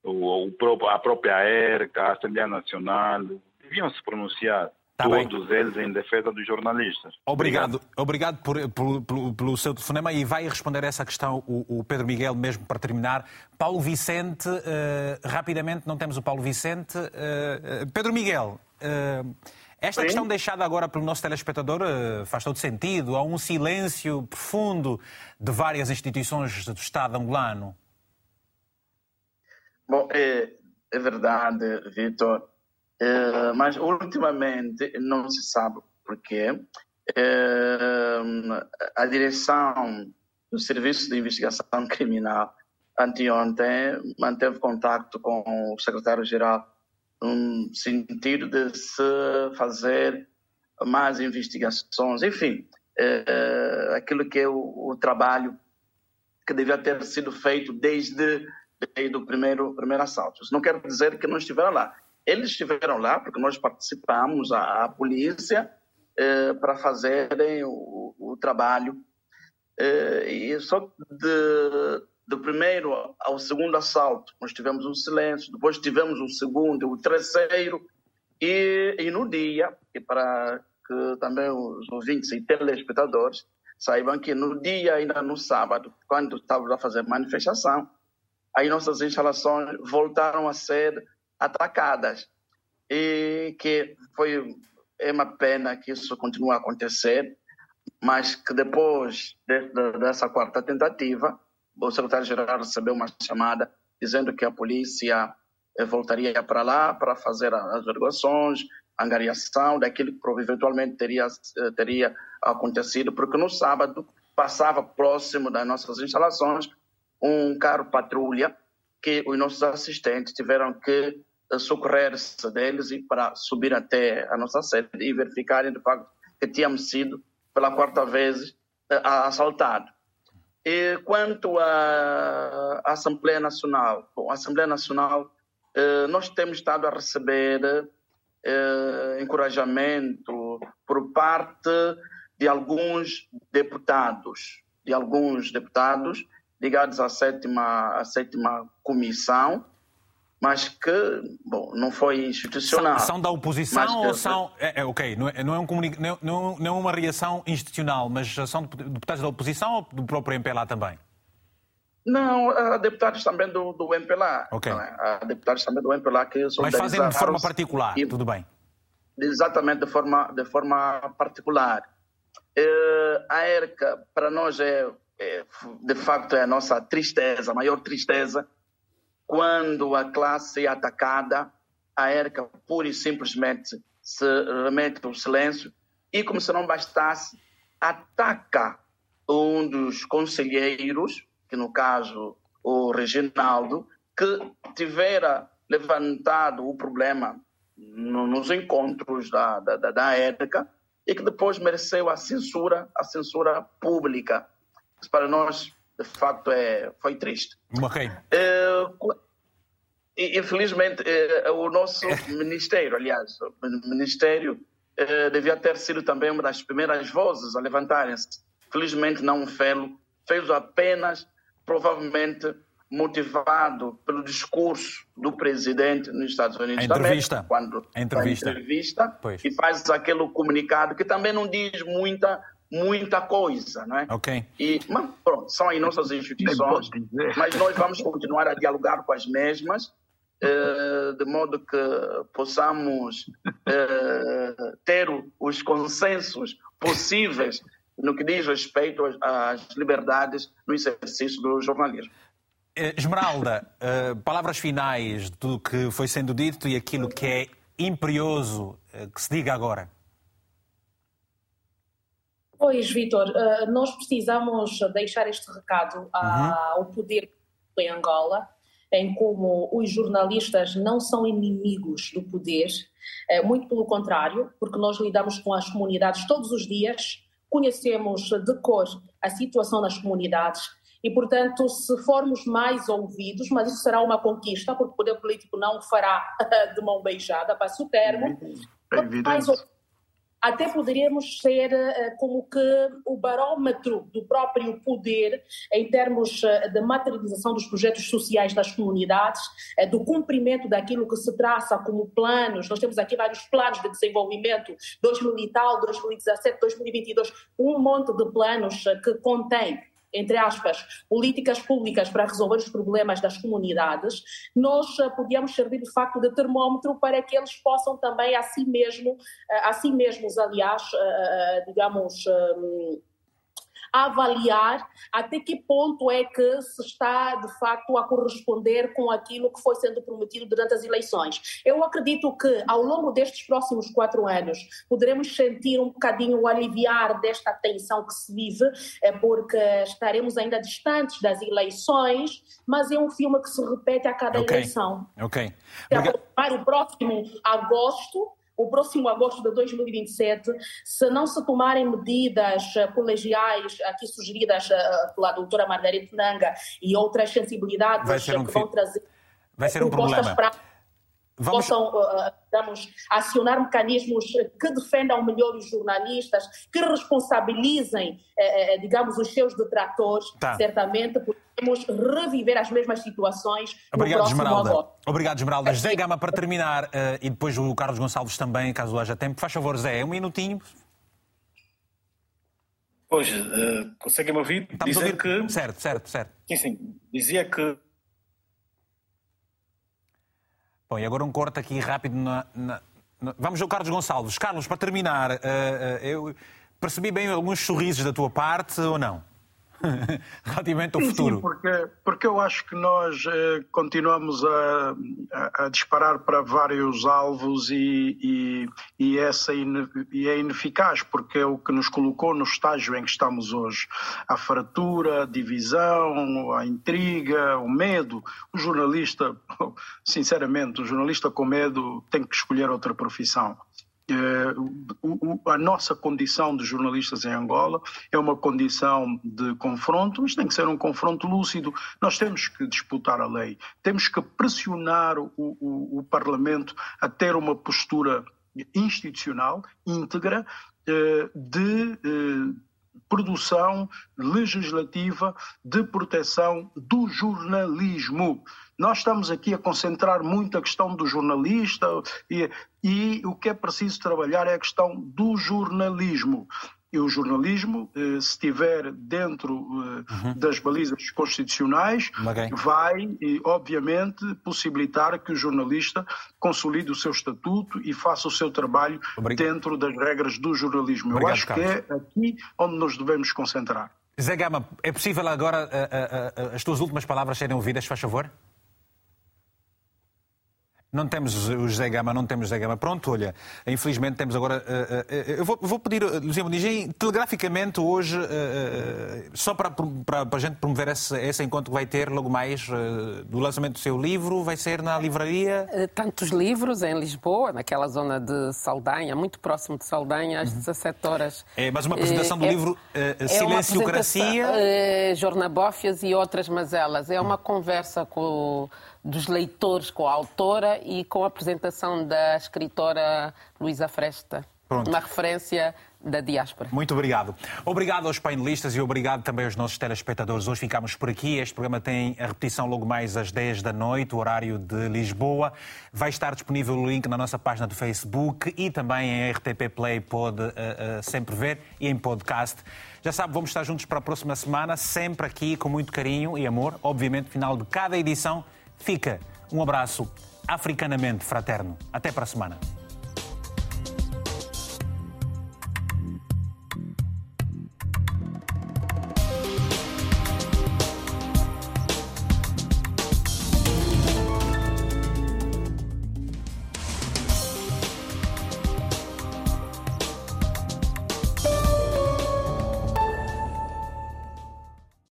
o, o, a própria ERCA, a Assembleia Nacional, deviam se pronunciar Tá todos bem. eles em defesa dos jornalistas. Obrigado, obrigado, por, por, por, pelo seu telefonema e vai responder a essa questão o, o Pedro Miguel mesmo para terminar. Paulo Vicente, uh, rapidamente, não temos o Paulo Vicente. Uh, Pedro Miguel, uh, esta Sim. questão deixada agora pelo nosso telespectador faz todo sentido. Há um silêncio profundo de várias instituições do Estado angolano. Bom, é, é verdade, Vitor. Eh, mas ultimamente não se sabe porquê. Uh, a direção do Serviço de Investigação Criminal anteontem manteve contato com o secretário-geral no sentido de se fazer mais investigações, enfim, uh, aquilo que é o, o, trabalho que devia ter sido feito desde, desde o primeiro, primeiro assalto. Isso não quer dizer que não estiveram lá. Eles estiveram lá porque nós participamos, a, a polícia, eh, para fazerem o, o trabalho. Eh, e só de, do primeiro ao segundo assalto, nós tivemos um silêncio, depois tivemos o segundo, o terceiro, e, e no dia, e para que também os ouvintes e telespectadores saibam que no dia, ainda no sábado, quando estávamos a fazer manifestação, aí nossas instalações voltaram a ser atacadas. E que foi é uma pena que isso continue a acontecer, mas que depois de, de, dessa quarta tentativa, o secretário-geral recebeu uma chamada dizendo que a polícia eh, voltaria para lá para fazer as averiguações, angariação daquilo que eventualmente teria, eh, teria acontecido, porque no sábado passava próximo das nossas instalações um carro patrulha que os nossos assistentes tiveram que socorrer-se deles e para subir até a nossa sede e verificarem de facto que tínhamos sido pela quarta vez assaltados. E quanto à Assembleia Nacional, bom, a Assembleia Nacional, eh, nós temos estado a receber eh, encorajamento por parte de alguns deputados, de alguns deputados ligados à sétima, à sétima comissão, mas que, bom, não foi institucional. São, são da oposição ou são... É, é, ok, não é, não, é um comunic... não, não, não é uma reação institucional, mas são deputados da oposição ou do próprio MPLA também? Não, há deputados também do, do MPLA. Ok. É? Há deputados também do MPLA que são Mas fazem de forma particular, e, tudo bem. Exatamente, de forma, de forma particular. Uh, a ERCA, para nós, é, é, de facto, é a nossa tristeza, a maior tristeza, quando a classe é atacada, a ERCA pura e simplesmente se remete ao silêncio e, como se não bastasse, ataca um dos conselheiros, que no caso o Reginaldo, que tivera levantado o problema no, nos encontros da, da, da ERCA e que depois mereceu a censura, a censura pública. Isso para nós de facto é, foi triste. Okay. É, infelizmente, é, o nosso ministério, aliás, o ministério é, devia ter sido também uma das primeiras vozes a levantarem-se. Felizmente não fez, fez apenas, provavelmente, motivado pelo discurso do presidente nos Estados Unidos a entrevista. América, quando a entrevista, a entrevista e faz aquele comunicado que também não diz muita muita coisa, não é? Ok. E, mas, pronto, são as nossas instituições, mas nós vamos continuar a dialogar com as mesmas, eh, de modo que possamos eh, ter os consensos possíveis no que diz respeito às liberdades no exercício do jornalismo. Eh, Esmeralda, palavras finais do que foi sendo dito e aquilo que é imperioso que se diga agora. Pois, Vitor, nós precisamos deixar este recado ao uhum. poder em Angola, em como os jornalistas não são inimigos do poder, é, muito pelo contrário, porque nós lidamos com as comunidades todos os dias, conhecemos de cor a situação nas comunidades e, portanto, se formos mais ouvidos, mas isso será uma conquista, porque o poder político não fará de mão beijada, passa o termo, é mais ouvidos até poderíamos ser uh, como que o barómetro do próprio poder em termos uh, de materialização dos projetos sociais das comunidades, uh, do cumprimento daquilo que se traça como planos. Nós temos aqui vários planos de desenvolvimento, 2000 e tal, 2017, 2022, um monte de planos que contém entre aspas, políticas públicas para resolver os problemas das comunidades, nós uh, podíamos servir de facto de termómetro para que eles possam também a si mesmo, uh, a si mesmos, aliás, uh, digamos, avaliar até que ponto é que se está, de facto, a corresponder com aquilo que foi sendo prometido durante as eleições. Eu acredito que, ao longo destes próximos quatro anos, poderemos sentir um bocadinho o aliviar desta tensão que se vive, é porque estaremos ainda distantes das eleições, mas é um filme que se repete a cada okay. eleição. Ok. Para o próximo agosto, o próximo agosto de 2027, se não se tomarem medidas eh, colegiais aqui sugeridas eh, pela doutora Margarida Nanga e outras sensibilidades um que vão trazer vai ser um problema. Para Vamos... possam, digamos, acionar mecanismos que defendam melhor os jornalistas, que responsabilizem, digamos, os seus detratores, tá. certamente, podemos reviver as mesmas situações Obrigado, no próximo Esmeralda. agosto. Obrigado, Esmeralda. É, José Gama, para terminar, e depois o Carlos Gonçalves também, caso haja tempo. Faz favor, Zé, um minutinho. Pois, uh, conseguem-me ouvir? Estamos Dizer a ouvir. Que... Certo, certo, certo. Sim, sim. Dizia que. Bom, e agora um corte aqui rápido na, na... Vamos ao Carlos Gonçalves. Carlos, para terminar, uh, uh, eu percebi bem alguns sorrisos da tua parte ou não? relativamente ao sim, futuro? Sim, porque, porque eu acho que nós eh, continuamos a, a, a, disparar para vários alvos e, e, e, essa ine, e é ineficaz, porque é o que nos colocou no estágio em que estamos hoje. A fratura, a divisão, a intriga, o medo. O jornalista, sinceramente, o jornalista com medo tem que escolher outra profissão. Uh, a nossa condição de jornalistas em Angola é uma condição de confronto, mas tem que ser um confronto lúcido. Nós temos que disputar a lei, temos que pressionar o, o, o Parlamento a ter uma postura institucional, íntegra, uh, de uh, produção legislativa de proteção do jornalismo. Nós estamos aqui a concentrar muito a questão do jornalista e, e o que é preciso trabalhar é a questão do jornalismo. E o jornalismo, eh, se estiver dentro eh, uhum. das balizas constitucionais, okay. vai, obviamente, possibilitar que o jornalista consolide o seu estatuto e faça o seu trabalho Obrigado. dentro das regras do jornalismo. Obrigado, Eu acho Carlos. que é aqui onde nos devemos concentrar. Zé Gama, é possível agora uh, as tuas últimas palavras serem ouvidas, faz favor? Não temos o José Gama, não temos o José Gama. Pronto, olha, infelizmente temos agora. Uh, uh, eu vou, vou pedir, Luciano Digem, telegraficamente hoje, uh, só para, para, para a gente promover esse, esse encontro que vai ter logo mais do lançamento do seu livro, vai ser na livraria? Tantos livros em Lisboa, naquela zona de Saldanha, muito próximo de Saldanha, às 17 horas. É, mas uma apresentação do é, livro é Silenciocracia. É Jornabófias e outras mazelas. É uma conversa com dos leitores com a autora e com a apresentação da escritora Luísa Fresta. Pronto. Uma referência da diáspora. Muito obrigado. Obrigado aos painelistas e obrigado também aos nossos telespectadores. Hoje ficamos por aqui. Este programa tem a repetição logo mais às 10 da noite, o horário de Lisboa. Vai estar disponível o link na nossa página do Facebook e também em RTP Play pode uh, uh, sempre ver e em podcast. Já sabe, vamos estar juntos para a próxima semana, sempre aqui com muito carinho e amor. Obviamente, final de cada edição Fica um abraço africanamente fraterno. Até para a semana.